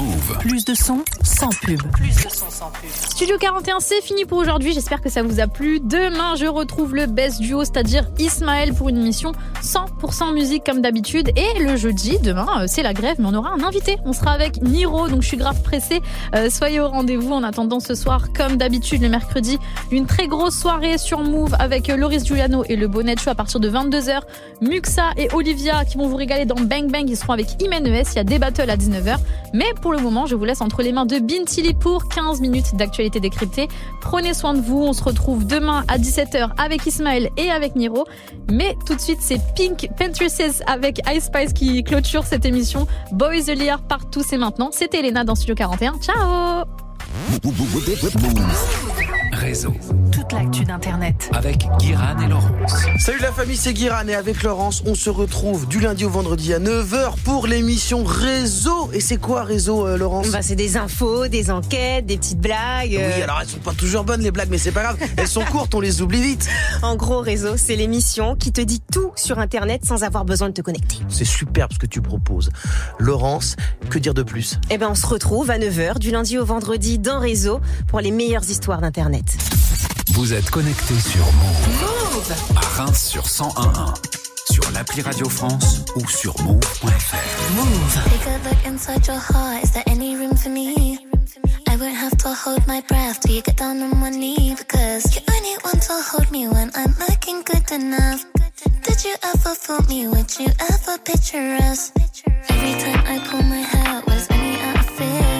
[SPEAKER 6] Move.
[SPEAKER 12] Plus de son, sans pub.
[SPEAKER 26] Plus de son sans pub.
[SPEAKER 1] Studio 41, c'est fini pour aujourd'hui. J'espère que ça vous a plu. Demain, je retrouve le best duo, c'est-à-dire Ismaël pour une émission 100% musique comme d'habitude. Et le jeudi, demain, euh, c'est la grève, mais on aura un invité. On sera avec Niro, donc je suis grave pressée. Euh, soyez au rendez-vous en attendant ce soir, comme d'habitude, le mercredi, une très grosse soirée sur Move avec Loris Giuliano et le Bonnet Show à partir de 22h. Muxa et Olivia qui vont vous régaler dans Bang Bang. Ils seront avec Imen ES. Il y a des battles à 19h. Mais pour le moment, je vous laisse entre les mains de Bintili pour 15 minutes d'actualité décryptée. Prenez soin de vous. On se retrouve demain à 17h avec Ismaël et avec Niro. Mais tout de suite, c'est Pink Pantresses avec Ice Spice qui clôture cette émission. Boys the Lear partout, c'est maintenant. C'était Elena dans Studio 41. Ciao
[SPEAKER 6] Réseau.
[SPEAKER 12] Toute l'actu d'Internet.
[SPEAKER 6] Avec Guiran et Laurence.
[SPEAKER 28] Salut la famille, c'est Guiran et avec Laurence, on se retrouve du lundi au vendredi à 9h pour l'émission Réseau. Et c'est quoi Réseau, euh, Laurence?
[SPEAKER 26] Bah, c'est des infos, des enquêtes, des petites blagues. euh.
[SPEAKER 28] Oui, alors elles sont pas toujours bonnes les blagues, mais c'est pas grave. Elles sont courtes, on les oublie vite.
[SPEAKER 26] En gros, réseau, c'est l'émission qui te dit tout sur Internet sans avoir besoin de te connecter.
[SPEAKER 28] C'est superbe ce que tu proposes. Laurence, que dire de plus?
[SPEAKER 26] Eh ben, on se retrouve à 9h du lundi au vendredi dans Réseau pour les meilleures histoires d'Internet.
[SPEAKER 6] Vous êtes connecté sur Move. Move à Reims sur 1011. Sur l'appli Radio France ou sur move.fr. Move.
[SPEAKER 25] Take a look inside your heart. Is there any room for me? I won't have to hold my breath till you get down on one knee? Because you only want to hold me when I'm looking good enough.
[SPEAKER 37] Did you ever fool me? Would you ever picture us? Every time I pull my hair, was any out of?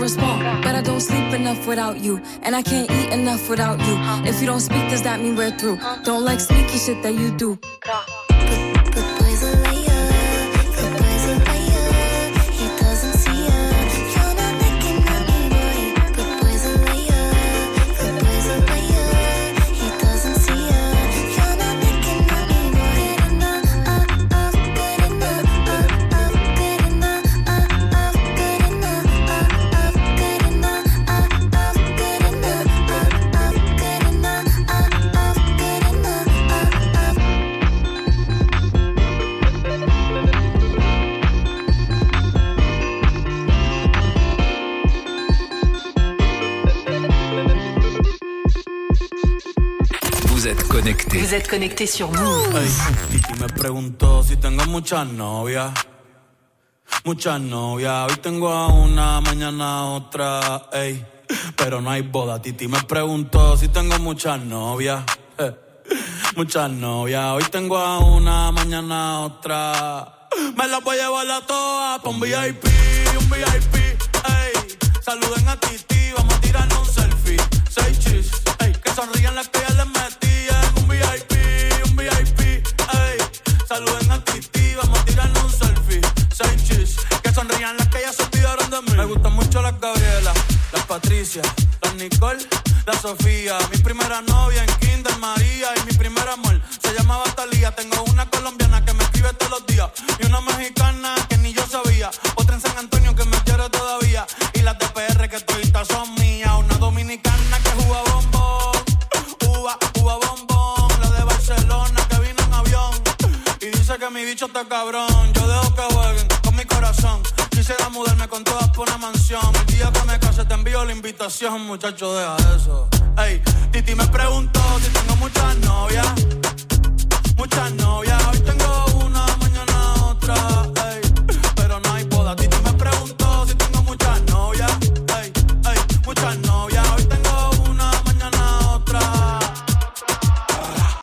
[SPEAKER 37] But
[SPEAKER 38] I don't sleep enough without you, and I can't eat enough without you. If you don't speak, does that mean we're through? Don't like sneaky shit that you do.
[SPEAKER 6] Vous êtes
[SPEAKER 12] connecté sur Move.
[SPEAKER 17] Hey, me preguntó si tengo muchas novias. Muchas novias, hoy tengo a una, mañana a otra, ey. Pero no hay boda, Titi me preguntó si tengo muchas novias. Eh. Muchas novias, hoy tengo a una, mañana a otra. Me las voy a llevar a todas pa' un VIP, un VIP, ey. Saluden a Titi, vamos a tirarnos un selfie. Seis chis, ey. Que sonrían las que ya les meto. Patricia, la Nicole, la Sofía. Mi primera novia en Kinder María y mi primer amor se llamaba Talía. Tengo una colombiana que me escribe todos los días y una mexicana habitación, muchacho, deja eso. Ey, Titi me preguntó si tengo muchas novias. Muchas novias, hoy tengo una, mañana otra.